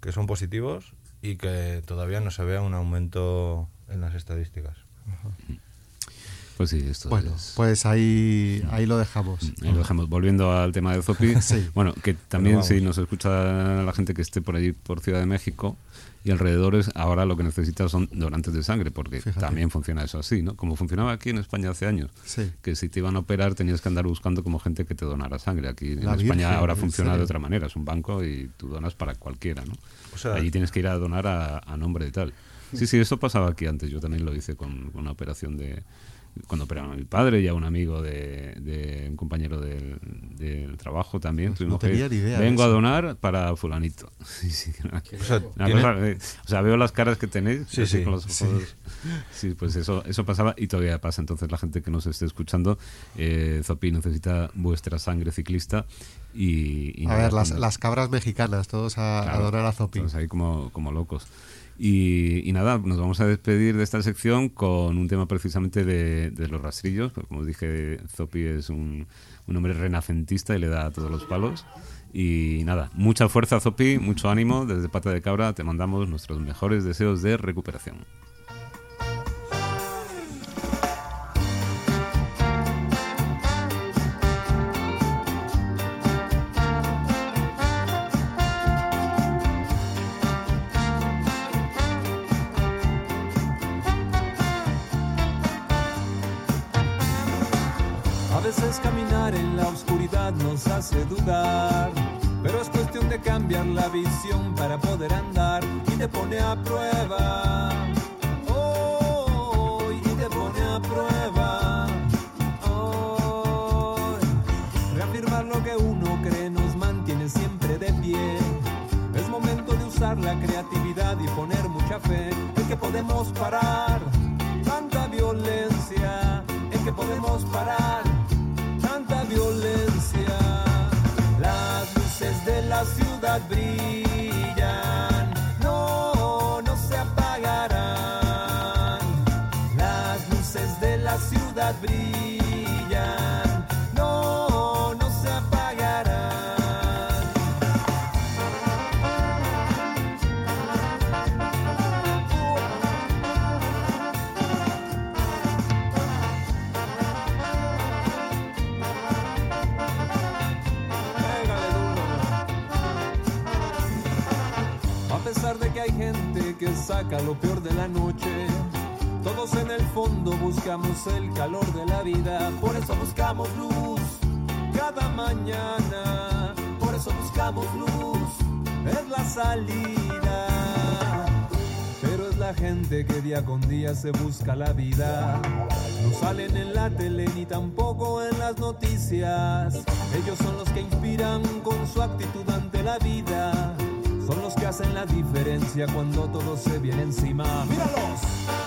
que son positivos y que todavía no se vea un aumento en las estadísticas. Pues sí, esto Bueno, es... pues ahí, ahí lo dejamos. Ahí lo dejamos. Volviendo al tema de Zopi, Sí. bueno, que también si nos escucha la gente que esté por allí, por Ciudad de México y alrededores, ahora lo que necesita son donantes de sangre, porque Fíjate. también funciona eso así, ¿no? Como funcionaba aquí en España hace años, Sí. que si te iban a operar tenías que andar buscando como gente que te donara sangre. Aquí en España ahora ¿en funciona de otra manera, es un banco y tú donas para cualquiera, ¿no? O sea- Allí tienes que ir a donar a, a nombre de tal. Sí, sí, eso pasaba aquí antes, yo también lo hice con, con una operación de cuando operaron a mi padre y a un amigo de, de un compañero del, del trabajo también. Pues no tenía que, ni idea de Vengo a donar para fulanito. Sí, sí, una- O sea, una tiene- cosa, eh, o sea, veo las caras que tenéis Sí, así sí, con los sí. ojos. Sí, pues eso, eso pasaba y todavía pasa. Entonces la gente que nos esté escuchando, eh, Zopi necesita vuestra sangre ciclista y... y A ver, las, las cabras mexicanas, todos a, a Claro, donar a Zopi. Estamos ahí como, como locos. Y, nada, nos vamos a despedir de esta sección con un tema precisamente de, los rastrillos. como dije, Zopi es un, hombre renacentista y le da todos los palos. Y nada, mucha fuerza Zopi, mucho ánimo. Desde Pata de Cabra te mandamos nuestros mejores deseos de recuperación. Nos hace dudar, pero es cuestión de cambiar la visión para poder andar y te pone a prueba. Oh, y te pone a prueba. Reafirmar lo que uno cree nos mantiene siempre de pie. Es momento de usar la creatividad y poner mucha fe en que podemos parar tanta violencia, en que podemos parar la que saca lo peor de la noche, todos en el fondo buscamos el calor de la vida, por eso buscamos luz cada mañana, por eso buscamos luz, es la salida. Pero es la gente que día con día se busca la vida. No salen en la tele ni tampoco en las noticias. Ellos son los que inspiran con su actitud ante la vida. Son los que hacen la diferencia cuando todo se viene encima. ¡Míralos!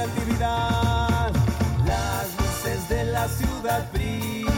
Creatividad. Las luces de la ciudad brillan,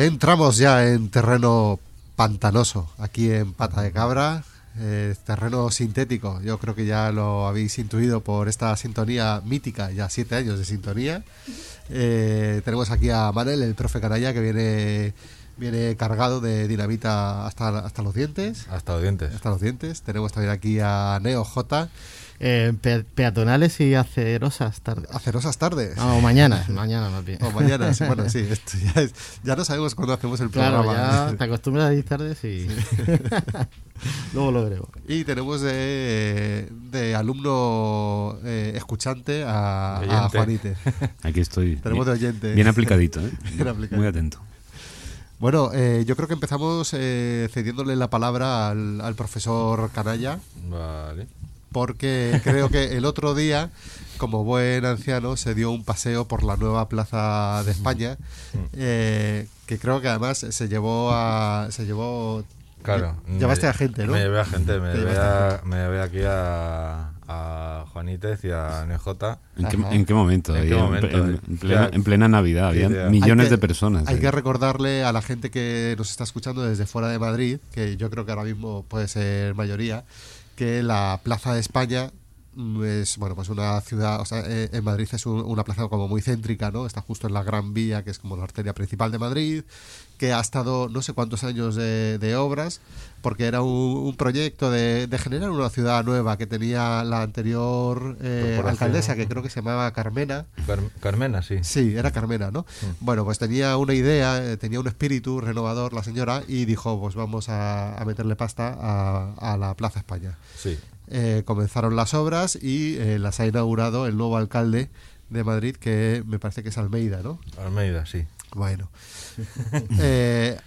Entramos ya en terreno pantanoso, aquí en Pata de Cabra, eh, terreno sintético. Yo creo que ya lo habéis intuido por esta sintonía mítica, ya siete años de sintonía. Eh, tenemos aquí a Manel, el profe Canalla, que viene, viene cargado de dinamita hasta, hasta los dientes. Hasta los dientes. Hasta los dientes. Tenemos también aquí a Neo J. Eh, pe- peatonales y acerosas tardes. Acerosas tardes. Ah, o mañana, mañana más bien. O mañana, sí, bueno, sí, esto ya, es- ya no sabemos cuándo hacemos el Claro, programa. ya te acostumbras a ir tardes y luego lo veremos. Y tenemos de, de alumno eh, escuchante a, a. Juanite. Aquí estoy. Tenemos de oyente. Bien aplicadito, ¿eh? Bien aplicadito. Muy atento. Bueno, eh, yo creo que empezamos eh, cediéndole la palabra al, al profesor Canalla, Vale. Porque creo que el otro día, como buen anciano, se dio un paseo por la nueva plaza de España, eh, que creo que además se llevó a... Se llevó Claro. Llevaste me- a gente, ¿no? Me llevé a gente, me llevé, a a, me llevé aquí a, a Juanítez y a NJ. ¿En qué, en qué momento? ¿En qué en- momento? En, en plena, en plena Navidad, había millones que- de personas. Hay ahí. que recordarle a la gente que nos está escuchando desde fuera de Madrid, que yo creo que ahora mismo puede ser mayoría, que la Plaza de España es bueno pues una ciudad, o sea, eh, en Madrid es un- una plaza como muy céntrica, ¿no? Está justo en la Gran Vía, que es como la arteria principal de Madrid, que ha estado no sé cuántos años de, de obras, porque era un, un proyecto de, de generar una ciudad nueva que tenía la anterior eh, alcaldesa, que creo que se llamaba Carmena. Car- Carmena, sí. Sí, era Carmena, ¿no? Bueno, pues tenía una idea, eh, tenía un espíritu renovador la señora y dijo, pues vamos a, a meterle pasta a, a la Plaza España. Sí. Eh, comenzaron las obras y eh, las ha inaugurado el nuevo alcalde de Madrid, que me parece que es Almeida, ¿no? Almeida, sí. Bueno. Eh,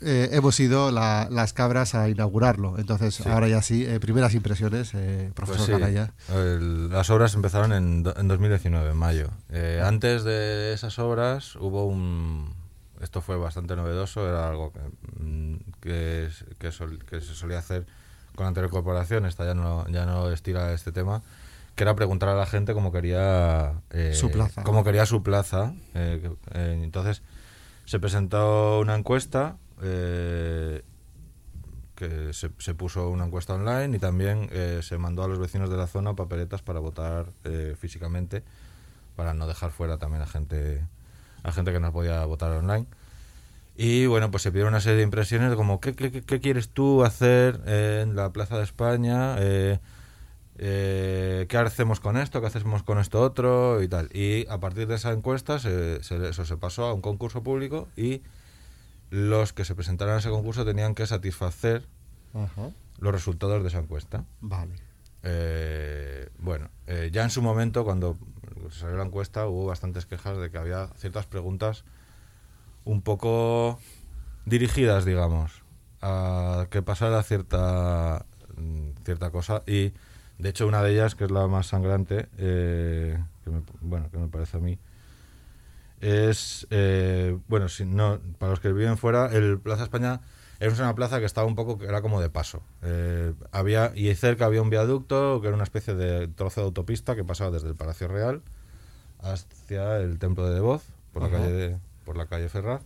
eh, hemos ido la- las cabras a inaugurarlo. Entonces, Sí. ahora ya sí, eh, primeras impresiones, eh, Pues profesor sí, Canalla. el- las obras empezaron en, do- en 2019, en mayo. Eh, antes de esas obras hubo un... Esto fue bastante novedoso, era algo que, mm, que, que, sol- que se solía hacer con la anterior corporación, esta ya no, ya no estira este tema, que era preguntar a la gente cómo quería... eh, Su plaza. Cómo quería su plaza. eh, eh, entonces se presentó una encuesta eh, que se, puso una encuesta online y también eh, se mandó a los vecinos de la zona papeletas para votar eh, físicamente para no dejar fuera también a gente a gente que no podía votar online. Y bueno pues se pidieron una serie de impresiones como qué, qué, qué- quieres tú hacer en la plaza de España Eh, qué hacemos con esto qué hacemos con esto otro y tal y a partir de esa encuesta se, se- eso se pasó a un concurso público y los que se presentaran a ese concurso tenían que satisfacer Ajá. los resultados de esa encuesta. Vale. Eh, bueno, eh, ya en su momento, cuando salió la encuesta, hubo bastantes quejas de que había ciertas preguntas un poco dirigidas, digamos. a que pasara cierta mm, cierta cosa y de hecho una de ellas que es la más sangrante eh, que me, bueno que me parece a mí es eh, bueno si no para los que viven fuera el Plaza España era una plaza que estaba un poco que era como de paso Eh, había y cerca había un viaducto que era una especie de trozo de autopista que pasaba desde el Palacio Real hacia el templo de Devoz por la Ajá. calle de- por la calle Ferraz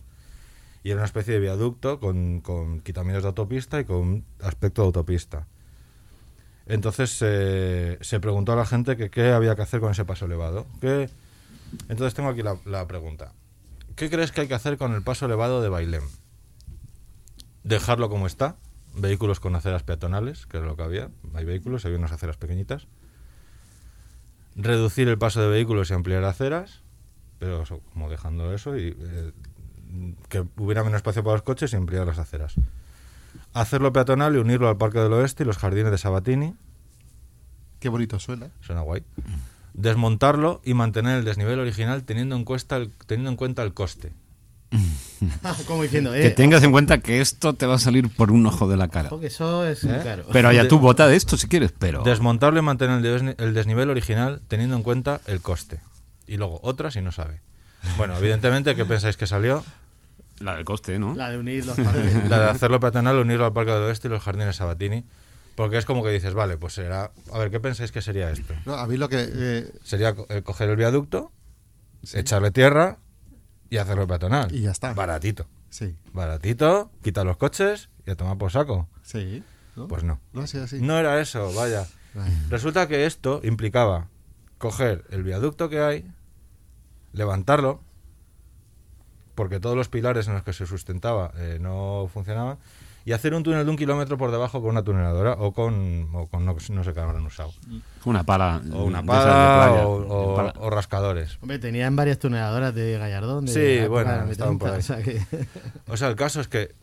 y era una especie de viaducto con, con quitamientos de autopista y con aspecto de autopista. Entonces eh, se preguntó a la gente que qué había que hacer con ese paso elevado. ¿Qué- Entonces tengo aquí la, pregunta. ¿Qué crees que hay que hacer con el paso elevado de Bailén? ¿Dejarlo como está? Vehículos con aceras peatonales, que era lo que había. Hay vehículos, había unas aceras pequeñitas. Reducir el paso de vehículos y ampliar aceras, pero eso, como dejando eso y eh, que hubiera menos espacio para los coches y ampliar las aceras. Hacerlo peatonal y unirlo al Parque del Oeste y los jardines de Sabatini. Qué bonito suena. Suena guay. Desmontarlo y mantener el desnivel original teniendo en cuenta el, teniendo en cuenta el coste. Como diciendo, Que eh, tengas en cuenta que esto te va a salir por un ojo de la cara. ojo, que eso es ¿Eh? claro. Pero allá De- tú vota de esto si quieres, pero... Desmontarlo y mantener el, desni- el desnivel original teniendo en cuenta el coste. Y luego otra si no sabe. Bueno, evidentemente, ¿qué pensáis que salió? La del coste, ¿no? La de unir los parques. La de hacerlo peatonal, unirlo al Parque del Oeste y los jardines Sabatini. Porque es como que dices, vale, pues será... A ver, ¿qué pensáis que sería esto? No, a mí lo que... eh, Sería co- eh, coger el viaducto, echarle tierra y hacerlo peatonal. Y ya está. Baratito. sí, Baratito, quita los coches y a tomar por saco. sí. ¿no? Pues no. No así. Era eso, vaya. Vaya. Resulta que esto implicaba coger el viaducto que hay, levantarlo, porque todos los pilares en los que se sustentaba eh, no funcionaban, y hacer un túnel de un kilómetro por debajo con una tuneladora o con, o con no, no sé qué habrán usado. Una pala. O una esas de pala playa. o, o- Pala. o rascadores. Hombre, tenían varias tuneladoras de Gallardón. De Sí, la bueno, estaban por 70, ahí. o sea que- O sea, el caso es que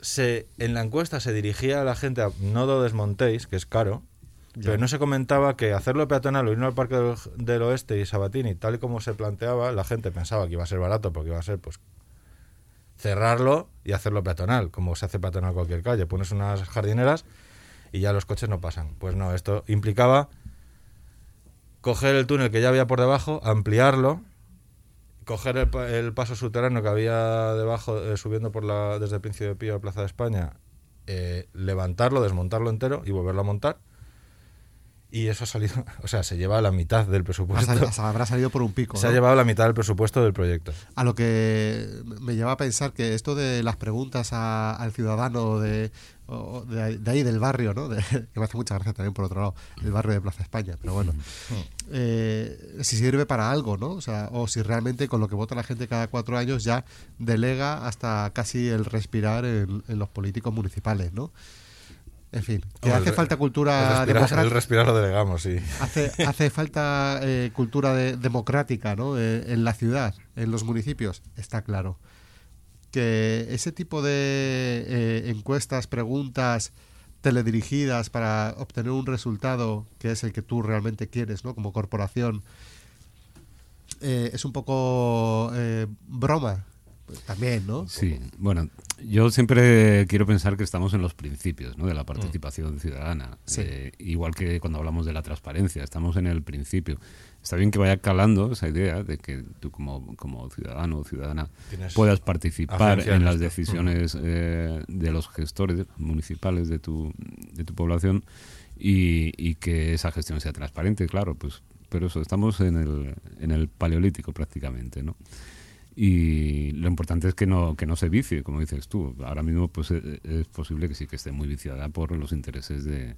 se, en la encuesta se dirigía a la gente a no lo desmontéis, que es caro, pero no se comentaba que hacerlo peatonal o irnos al Parque del, del Oeste y Sabatini, tal y como se planteaba, la gente pensaba que iba a ser barato porque iba a ser pues cerrarlo y hacerlo peatonal, como se hace peatonal cualquier calle. Pones unas jardineras y ya los coches no pasan. Pues no, esto implicaba coger el túnel que ya había por debajo, ampliarlo, coger el, el paso subterráneo que había debajo, eh, subiendo por la, desde el Príncipe Pío a Plaza de España, eh, levantarlo, desmontarlo entero y volverlo a montar. Y eso ha salido, o sea, se lleva la mitad del presupuesto. sal- habrá salido por un pico. Se ha llevado la mitad del presupuesto del proyecto. A lo que me lleva a pensar que esto de las preguntas a- al ciudadano de, o de, de ahí del barrio, ¿no? De- que me hace mucha gracia también por otro lado, el barrio de Plaza España, pero bueno. Eh, si sirve para algo, ¿no? O sea, o si realmente con lo que vota la gente cada cuatro años ya delega hasta casi el respirar en, en los políticos municipales, ¿no? En fin, que hace el- falta El cultura respirar, democrática. el respirar lo delegamos, sí. Hace, hace falta eh, cultura de- democrática ¿no? Eh, en la ciudad, en los municipios, está claro. Que ese tipo de eh, encuestas, preguntas teledirigidas para obtener un resultado que es el que tú realmente quieres ¿no? como corporación, eh, es un poco broma. Pues también, ¿no? Sí, bueno, yo siempre quiero pensar que estamos en los principios ¿no? de la participación ciudadana. Sí. Eh, igual que cuando hablamos de la transparencia, estamos en el principio. Está bien que vaya calando esa idea de que tú como, como ciudadano o ciudadana Tienes puedas participar en las decisiones eh, de los gestores municipales de tu, de tu población y, y que esa gestión sea transparente, claro, pues pero eso, estamos en el, en el paleolítico prácticamente, ¿no? Y lo importante es que no, que no se vicie, como dices tú. Ahora mismo pues eh, es posible que sí que esté muy viciada por los intereses de,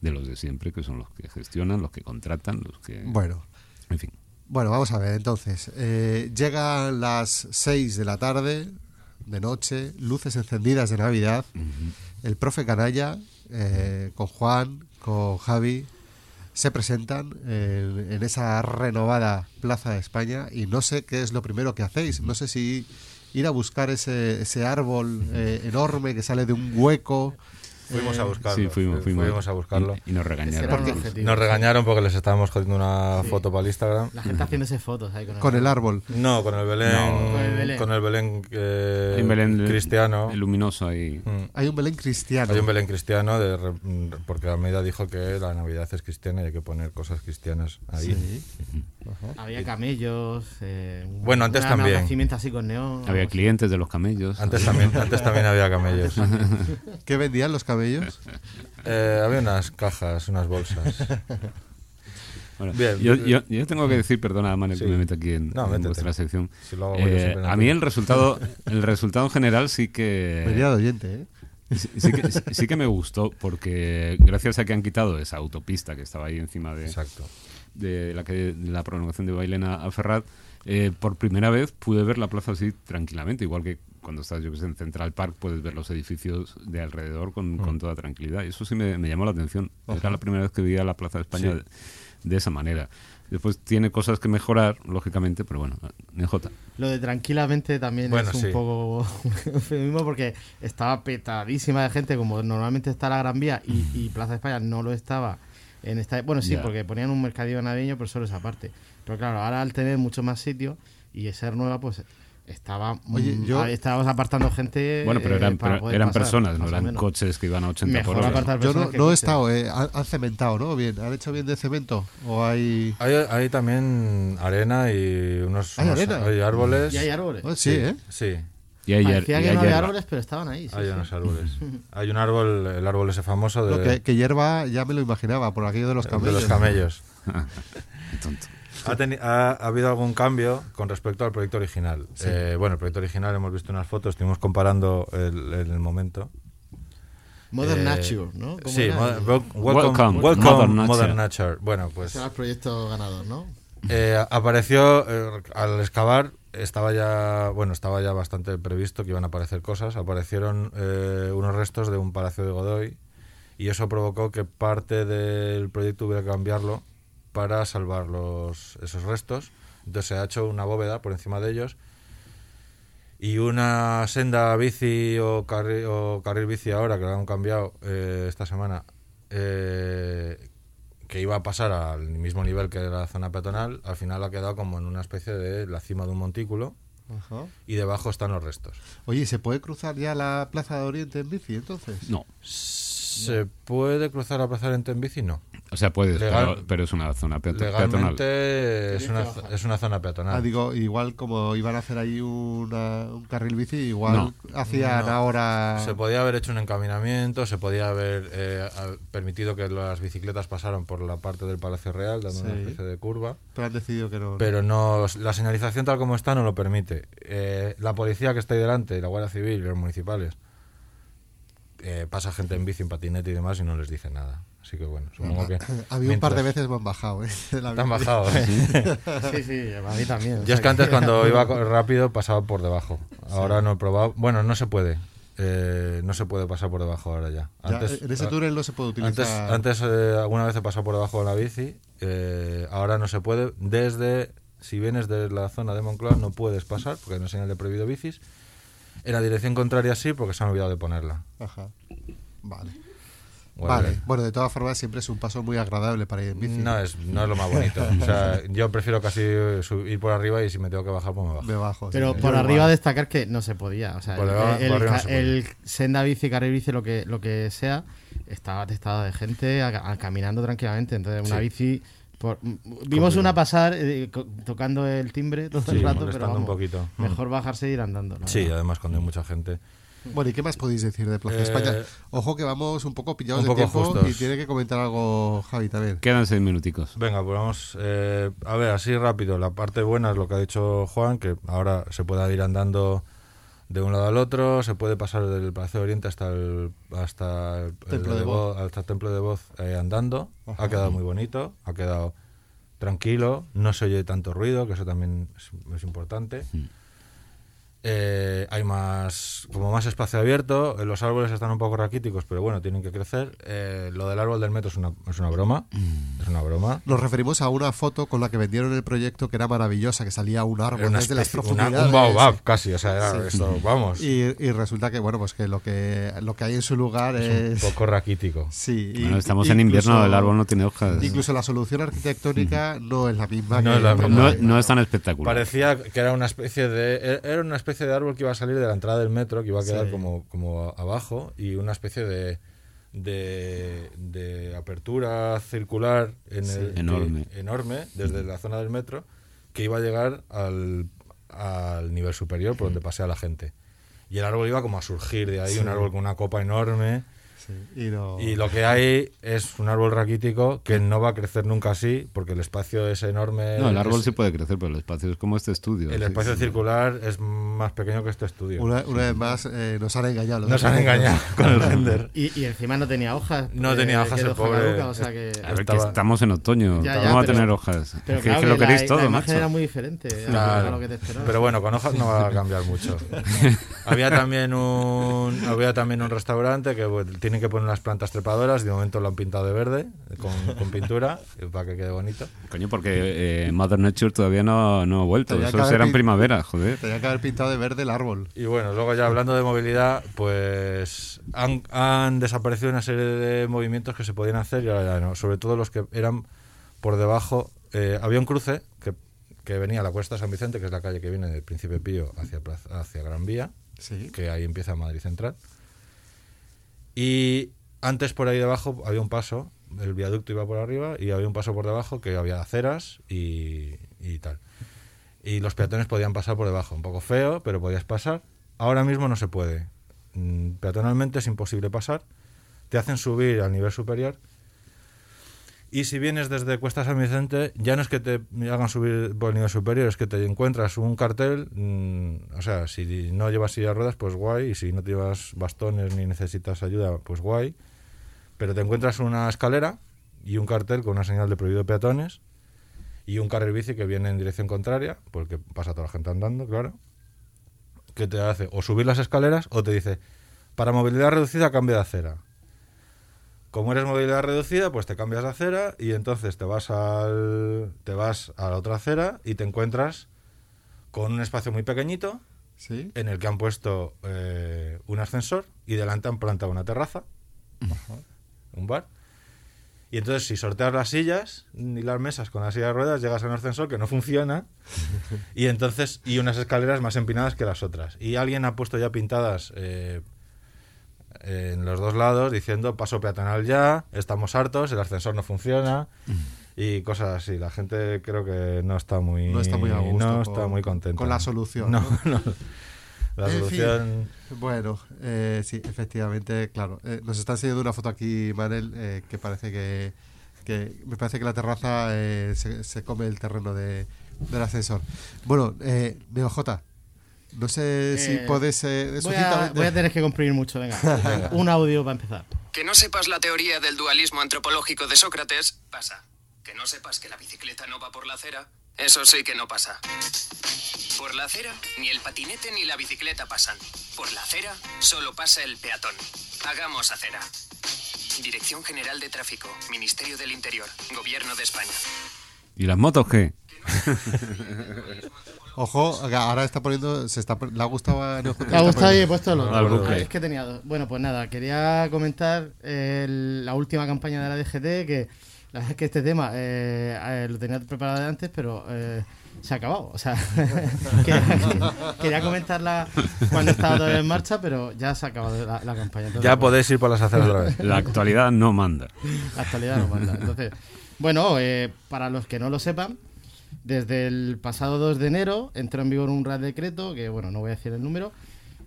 de los de siempre, que son los que gestionan, los que contratan, los que... Bueno, En fin. Bueno, vamos a ver, entonces. eh, llegan las 6 de la tarde, de noche, luces encendidas de Navidad. El profe Canalla, eh, con Juan, con Javi, se presentan en, en esa renovada Plaza de España y no sé qué es lo primero que hacéis. No sé si ir a buscar ese, ese árbol eh, enorme que sale de un hueco Fuimos a buscarlo. Sí, fuimos, Fu- fuimos. a buscarlo. Y, y nos regañaron. El objetivo. Nos regañaron porque les estábamos jodiendo una foto para el Instagram. La gente haciéndose fotos ahí con el, Con el árbol. No, con el Belén. No. Con el Belén. con el Belén, eh, Belén cristiano. luminoso ahí. Mm. Hay un Belén cristiano. Hay un Belén cristiano de mm, porque Almeida dijo que la Navidad es cristiana y hay que poner cosas cristianas ahí. Sí. Había camellos. eh, Bueno, antes una- también. Así con neón. Había clientes de los camellos. Antes también, antes también había camellos. ¿Qué vendían los camellos? Eh, había unas cajas, unas bolsas. Bueno, Bien. yo, yo- yo tengo que decir, perdona, Mane, Sí. que me meto aquí en, No, en vuestra sección. Si lo hago yo Eh, a mí el resultado, el resultado en general sí que... Venía de oyente, ¿eh? Sí, sí que, sí- sí que me gustó porque gracias a que han quitado esa autopista que estaba ahí encima de, Exacto. de la, que, de la prolongación de Bailena a Ferrat, eh, por primera vez pude ver la plaza así tranquilamente, igual que cuando estás, yo que sé, en Central Park puedes ver los edificios de alrededor con, con toda tranquilidad. Y eso sí me, me llamó la atención. Era la primera vez que veía la Plaza de España Sí. de, de esa manera. Después tiene cosas que mejorar, lógicamente, pero bueno, NJ. Lo de tranquilamente también Bueno, es un sí. poco un eufemismo porque estaba petadísima de gente, como normalmente está la Gran Vía y, y Plaza de España no lo estaba en esta. Bueno, sí, porque ponían un mercadillo navideño, pero solo esa parte. Pero claro, ahora al tener mucho más sitios y ser nueva, pues estaba. Oye, yo- estábamos apartando gente. Bueno, pero eh, eran, pero poder eran pasar, personas, no eran menos. coches que iban a 80 Mejor por hora. Yo no, no he estado, ¿eh? Han, han cementado, ¿no? Bien. ¿Han hecho bien de cemento? ¿O hay...? Hay, hay también arena y unos, ¿Hay unos- arena? hay árboles. Y hay árboles. Oh, sí, ¿eh? Sí, Y hay, Parecía y que hay no había hierba. árboles, pero estaban ahí. sí, hay sí. unos árboles. Hay un árbol, el árbol ese famoso de, Lo que, que hierba ya me lo imaginaba, por aquello de los de camellos. los camellos. Tonto. Ha, teni- ha- ha habido algún cambio con respecto al proyecto original. Eh, bueno, el proyecto original hemos visto unas fotos, estuvimos comparando el, el momento. Modern Eh, Nature, ¿no? ¿Cómo Sí, welcome, Welcome, welcome, Modern Modern, Nature. Bueno, pues Ese era el proyecto ganador, ¿no? eh, apareció eh, al excavar estaba ya bueno estaba ya bastante previsto que iban a aparecer cosas aparecieron eh, unos restos de un palacio de Godoy y eso provocó que parte del proyecto hubiera que cambiarlo para salvar los, esos restos entonces se ha hecho una bóveda por encima de ellos y una senda bici o, carri- o carril bici ahora que lo han cambiado eh, esta semana eh, que iba a pasar al mismo nivel que la zona peatonal, al final ha quedado como en una especie de la cima de un montículo Ajá. y debajo están los restos. Oye, ¿y ¿se puede cruzar ya la Plaza de Oriente en bici entonces? No. ¿Se puede cruzar la Plaza Oriente en bici? No. O sea, puedes, Legal- pero, pero es una zona peat- peatonal. Legalmente es una, es una zona peatonal. Ah, digo, igual como iban a hacer ahí una- un carril bici, igual No. hacían No. ahora... Se podía haber hecho un encaminamiento, se podía haber eh, permitido que las bicicletas pasaran por la parte del Palacio Real, dando una Sí. especie de curva. Pero han decidido que no. Pero no, la señalización tal como está no lo permite. Eh, la policía que está ahí delante, la Guardia Civil y los municipales, eh, pasa gente en bici, en patinete y demás y no les dice nada. Así que bueno, supongo que... A mí un par de veces me han bajado, ¿eh? la han bajado, ¿eh? Sí, sí, a mí también. o Yo es que antes cuando iba rápido pasaba por debajo. Ahora no he probado. Bueno, no se puede. Eh, no se puede pasar por debajo ahora ya. Ya, Antes, en ese túnel no se puede Antes, utilizar. antes eh, alguna vez he pasado por debajo de la bici. eh, ahora no se puede. Desde, si vienes de la zona de Moncloa, no puedes pasar porque hay una señal de prohibido bicis. En la dirección contraria sí, porque se han olvidado de ponerla. Ajá. Vale. Bueno, Vale. Bueno, de todas formas, siempre es un paso muy agradable para ir en bici. No es, no es lo más bonito. O sea, yo prefiero casi ir por arriba y si me tengo que bajar, pues me bajo. Me bajo. Pero por igual. arriba destacar que no se podía. O sea, Por el, arriba- el por arriba no ca- se podía. el senda bici, carril bici, lo que, lo que sea, estaba atestado de gente a- a- caminando tranquilamente. Entonces, una Sí. bici. Por- vimos una pasar eh, tocando el timbre todo Sí, el rato, pero molestando un vamos, poquito. mejor bajarse e ir andando. Sí, verdad. además cuando hay mucha gente. Bueno, ¿y qué más podéis decir de Plaza Eh, España? Ojo que vamos un poco pillados un de poco tiempo justos. y tiene que comentar algo Javi también. Quedan seis minuticos. Venga, pues vamos. eh, a ver, así rápido. La parte buena es lo que ha dicho Juan, que ahora se puede ir andando de un lado al otro, se puede pasar del Palacio de Oriente hasta el, hasta el, Templo el de Voz. hasta el Templo de Voz eh, andando. Ajá. Ha quedado muy bonito, ha quedado tranquilo, no se oye tanto ruido, que eso también es, es importante. Mm. Eh, hay más como más espacio abierto, eh, los árboles están un poco raquíticos, pero bueno, tienen que crecer. Eh, lo del árbol del metro es una, es una broma, es una broma. Nos referimos a una foto con la que vendieron el proyecto que era maravillosa, que salía un árbol una desde las especie- una- profundidades. un baobab casi, o sea, era Sí. esto, vamos. Y, y resulta que, bueno, pues que lo que, lo que hay en su lugar Es es... un poco raquítico. Sí. y- Bueno, estamos en invierno, incluso- el árbol no tiene hojas. Incluso la solución arquitectónica no es la misma. No que es la misma. No, no es tan espectacular. Parecía que era una especie de era una especie de árbol que iba a salir de la entrada del metro, que iba a quedar Sí. como, como abajo y una especie de de, de apertura circular en Sí. el- que- Enorme. enorme desde la zona del metro que iba a llegar al, al nivel superior por donde pasea la gente. Y el árbol iba como a surgir de ahí, Sí. un árbol con una copa enorme. Sí, y lo que hay es un árbol raquítico que no va a crecer nunca así, porque el espacio es enorme. No, el árbol es- sí puede crecer, pero el espacio es como este estudio. el espacio sí. circular es más pequeño que este estudio. Una, una vez más eh, nos han engañado. los Nos han engañado con el render. Y, y encima no tenía hojas. No porque tenía hojas el pobre. hoja caduca, o sea que- A ver, que Estaba- estamos en otoño, Ya, ¿cómo ya, va a pero- tener hojas? Pero Es que, claro es que lo que queréis la, todo, la imagen macho. era muy diferente a- Claro. a lo que te esperabas. Pero bueno, con hojas no va a cambiar mucho. había también un había también un restaurante que bueno, tienen que poner las plantas trepadoras. De momento lo han pintado de verde con, con pintura para que quede bonito. Coño, porque eh, Mother Nature todavía no, no ha vuelto. Tenía que Eso haber será en primavera, joder. Tenía que haber pintado de verde el árbol. Y bueno, luego ya hablando de movilidad, pues han, han desaparecido una serie de movimientos que se podían hacer y ahora ya no. Sobre todo los que eran por debajo. eh, había un cruce que, que venía a la Cuesta de San Vicente, que es la calle que viene del Príncipe Pío hacia, Plaza- hacia Gran Vía, Sí. que ahí empieza Madrid Central. Y antes por ahí debajo había un paso, el viaducto iba por arriba y había un paso por debajo que había aceras y, y tal. Y los peatones podían pasar por debajo, un poco feo, pero podías pasar. Ahora mismo no se puede. Mm, Peatonalmente es imposible pasar. Te hacen subir al nivel superior. Y si vienes desde Cuesta San Vicente, ya no es que te hagan subir por el nivel superior, es que te encuentras un cartel. mm, o sea, si no llevas silla ruedas, pues guay. Y si no te llevas bastones ni necesitas ayuda, pues guay. Pero te encuentras una escalera y un cartel con una señal de prohibido peatones y un carril bici que viene en dirección contraria, porque pasa toda la gente andando, claro, que te hace o subir las escaleras o te dice, para movilidad reducida cambia de acera. Como eres movilidad reducida, pues te cambias de acera y entonces te vas al te vas a la otra acera y te encuentras con un espacio muy pequeñito Sí. en el que han puesto eh, un ascensor y delante han plantado una terraza, un bar. Y entonces si sorteas las sillas y las mesas con la silla de ruedas, llegas a un ascensor que no funciona y entonces y unas escaleras más empinadas que las otras. Y alguien ha puesto ya pintadas eh, en los dos lados diciendo paso peatonal ya, estamos hartos, el ascensor no funciona y cosas así. La gente creo que no está muy No está muy a gusto no con- está muy contenta con la solución, No. La En fin, solución bueno, eh, sí, efectivamente, claro. Eh, nos está enseñando una foto aquí, Manel, eh, que parece que, que me parece que la terraza eh, se, se come el terreno de, del ascensor. Bueno, eh, NeoJ, no sé si Eh, eh, voy, a, sucintamente- voy a tener que comprimir mucho, venga. Venga. Un audio para empezar. Que no sepas la teoría del dualismo antropológico de Sócrates, pasa. Que no sepas que la bicicleta no va por la acera, eso sí que no pasa. Por la acera, ni el patinete ni la bicicleta pasan. Por la acera, solo pasa el peatón. Hagamos acera. Dirección General de Tráfico, Ministerio del Interior, Gobierno de España. ¿Y las motos qué? Ojo, ahora está poniendo, se está, le ha gustado a NeoJ. Me ha gustado y he puesto los bucle. Es que tenía dos. Bueno, pues nada, quería comentar el- la última campaña de la DGT, que la verdad es que este tema eh, eh, lo tenía preparado de antes, pero eh, se ha acabado. O sea, quería, quería comentarla cuando estaba todavía en marcha, pero ya se ha acabado la, la campaña. Entonces, ya bueno, podéis ir por las aceras otra vez. La actualidad no manda. la actualidad no manda. Entonces, bueno, eh, para los que no lo sepan, desde el pasado 2 de enero entró en vigor un Real Decreto, que bueno, no voy a decir el número,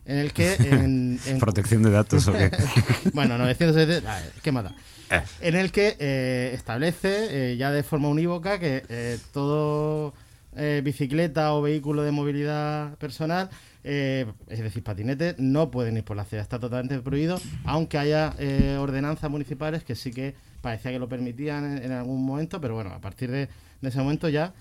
en el que... En, en- Protección de datos o qué. bueno, 970... ah, ¿Qué mata? Eh. En el que eh, establece eh, ya de forma unívoca que eh, todo eh, bicicleta o vehículo de movilidad personal, eh, es decir, patinete, no pueden ir por la acera. Está totalmente prohibido, aunque haya eh, ordenanzas municipales que sí que parecía que lo permitían en, en algún momento, pero bueno, a partir de, ese momento ya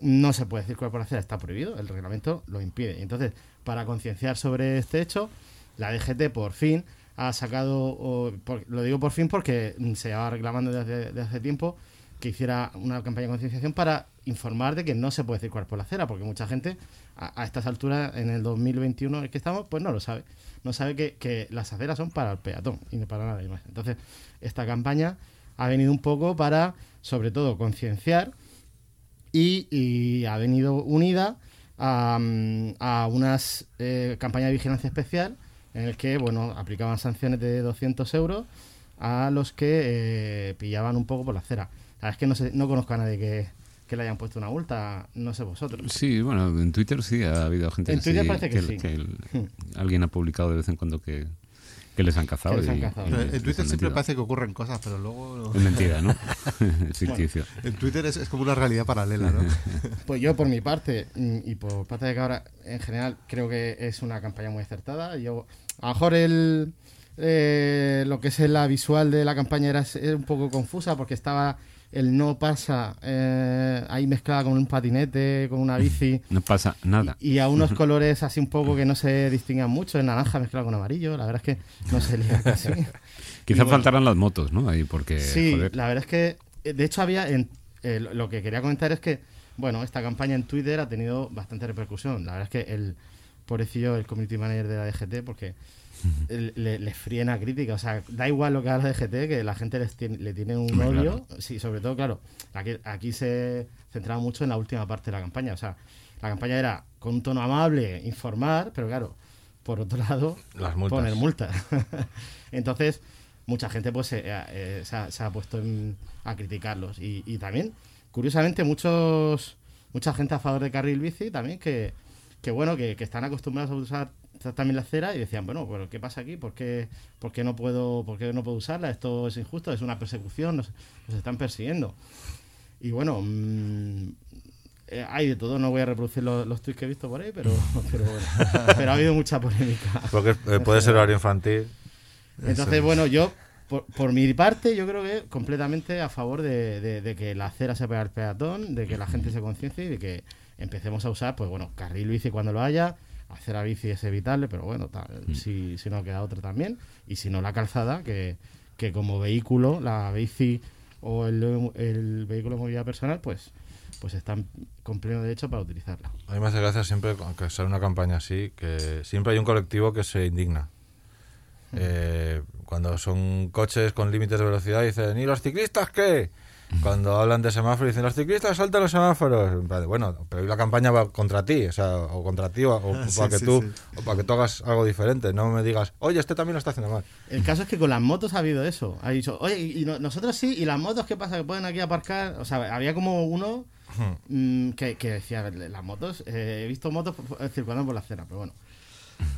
no se puede circular por la acera, está prohibido, el reglamento lo impide. Entonces, para concienciar sobre este hecho, la DGT por fin ha sacado, por- lo digo por fin porque se llevaba reclamando desde, hace tiempo que hiciera una campaña de concienciación para informar de que no se puede circular por la acera, porque mucha gente a, a estas alturas, en el 2021 en el que estamos, pues no lo sabe. No sabe que, que las aceras son para el peatón y no para nadie más. Entonces, esta campaña ha venido un poco para, sobre todo, concienciar y, ha venido unida a, a unas eh, campañas de vigilancia especial en el que bueno aplicaban sanciones de 200 euros a los que eh, pillaban un poco por la acera. La verdad es que no, sé, no conozco a nadie que, que le hayan puesto una multa, no sé vosotros. Sí, bueno, en Twitter sí ha habido gente En así Twitter parece que sí. el- Hmm. alguien ha publicado de vez en cuando que, que les han cazado. Que les han y- cazado. y Pero les en Twitter siempre metido. parece que ocurren cosas, pero luego... Es mentira, ¿no? Es ficticio. En Twitter es, es como una realidad paralela, ¿no? Pues yo, por mi parte, mm, y por parte de Cabra, en general, creo que es una campaña muy acertada. Yo, a lo mejor el, eh, lo que es la visual de la campaña era, era un poco confusa porque estaba el no pasa eh, ahí mezclada con un patinete, con una bici. No pasa nada. Y a unos colores así un poco que no se distinguían mucho, el naranja mezclado con amarillo, la verdad es que no se lía casi. Quizá Y bueno, faltaran las motos, ¿no? Ahí porque, Sí, joder, la verdad es que, eh, de hecho, había. En, eh, lo- que quería comentar es que, bueno, esta campaña en Twitter ha tenido bastante repercusión. La verdad es que el pobrecillo, el community manager de la DGT, porque le, le fríen a crítica. O sea, da igual lo que haga la DGT, que la gente les tiene- le tiene un Hombre, odio. Sí, sobre todo, claro, aquí, aquí se centraba mucho en la última parte de la campaña. O sea, la campaña era con un tono amable, informar, pero claro, por otro lado, Las multas. poner multas. Entonces, mucha gente pues se, eh, se ha, se ha puesto en- a criticarlos. Y, y también, curiosamente, muchos mucha gente a favor de carril bici también que, que bueno, que, que están acostumbrados a usar también la acera y decían, bueno, pero ¿qué pasa aquí? ¿Por qué, por qué no puedo, por qué no puedo usarla? Esto es injusto, es una persecución, nos, nos están persiguiendo. Y bueno, mm, eh, hay de todo, no voy a reproducir los, los tweets que he visto por ahí, pero, pero bueno, pero ha habido mucha polémica. Porque eh, puede ser horario infantil. Entonces, Eso bueno, yo, por, por mi parte, yo creo que completamente a favor de, de- de que la acera sea para el peatón, de que la gente se conciencie y de que empecemos a usar, pues bueno, carril bici cuando lo haya, acera bici es evitable, pero bueno, tal, si, si no queda otra también, y si no la calzada, que, que como vehículo, la bici o el, el vehículo de movilidad personal, pues pues están con pleno derecho para utilizarla. A mí me hace gracia siempre, aunque sale una campaña así, que siempre hay un colectivo que se indigna. Eh, cuando son coches con límites de velocidad dicen, ¿y los ciclistas qué? Cuando hablan de semáforos dicen, los ciclistas saltan los semáforos. Bueno, pero hoy la campaña va contra ti, o sea, o contra ti, o, o Sí, para que sí, tú, sí. o para que tú hagas algo diferente. No me digas, oye, este también lo está haciendo mal. El caso es que con las motos ha habido eso. Ha dicho, oye, y no- nosotros sí, y las motos, ¿qué pasa? Que pueden aquí aparcar. O sea, había como uno mm, que, que decía, las motos, eh, he visto motos por- circulando por la acera, pero bueno.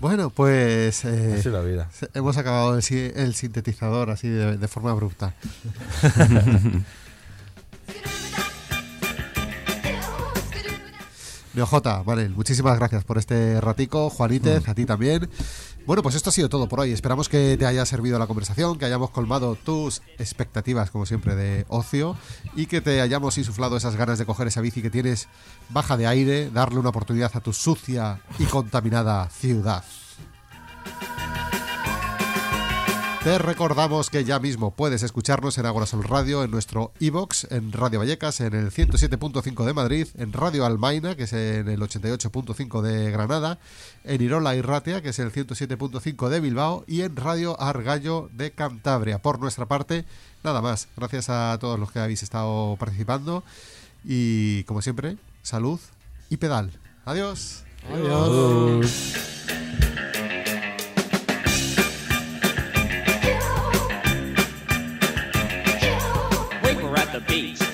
Bueno, pues eh, Así la vida. hemos acabado el, si- el sintetizador así de, de forma abrupta. Neojota, Manel, muchísimas gracias por este ratico. Juanítez, a ti también. Bueno, pues esto ha sido todo por hoy. Esperamos que te haya servido la conversación, que hayamos colmado tus expectativas, como siempre, de ocio y que te hayamos insuflado esas ganas de coger esa bici que tienes baja de aire, darle una oportunidad a tu sucia y contaminada ciudad. Te recordamos que ya mismo puedes escucharnos en Agora Sol Radio, en nuestro iBox, en Radio Vallecas, en el 107.5 de Madrid, en Radio Almaina, que es en el 88.5 de Granada, en Irola y Ratia, que es el 107.5 de Bilbao, y en Radio Argallo de Cantabria. Por nuestra parte, nada más. Gracias a todos los que habéis estado participando y, como siempre, salud y pedal. Adiós. Adiós. beat.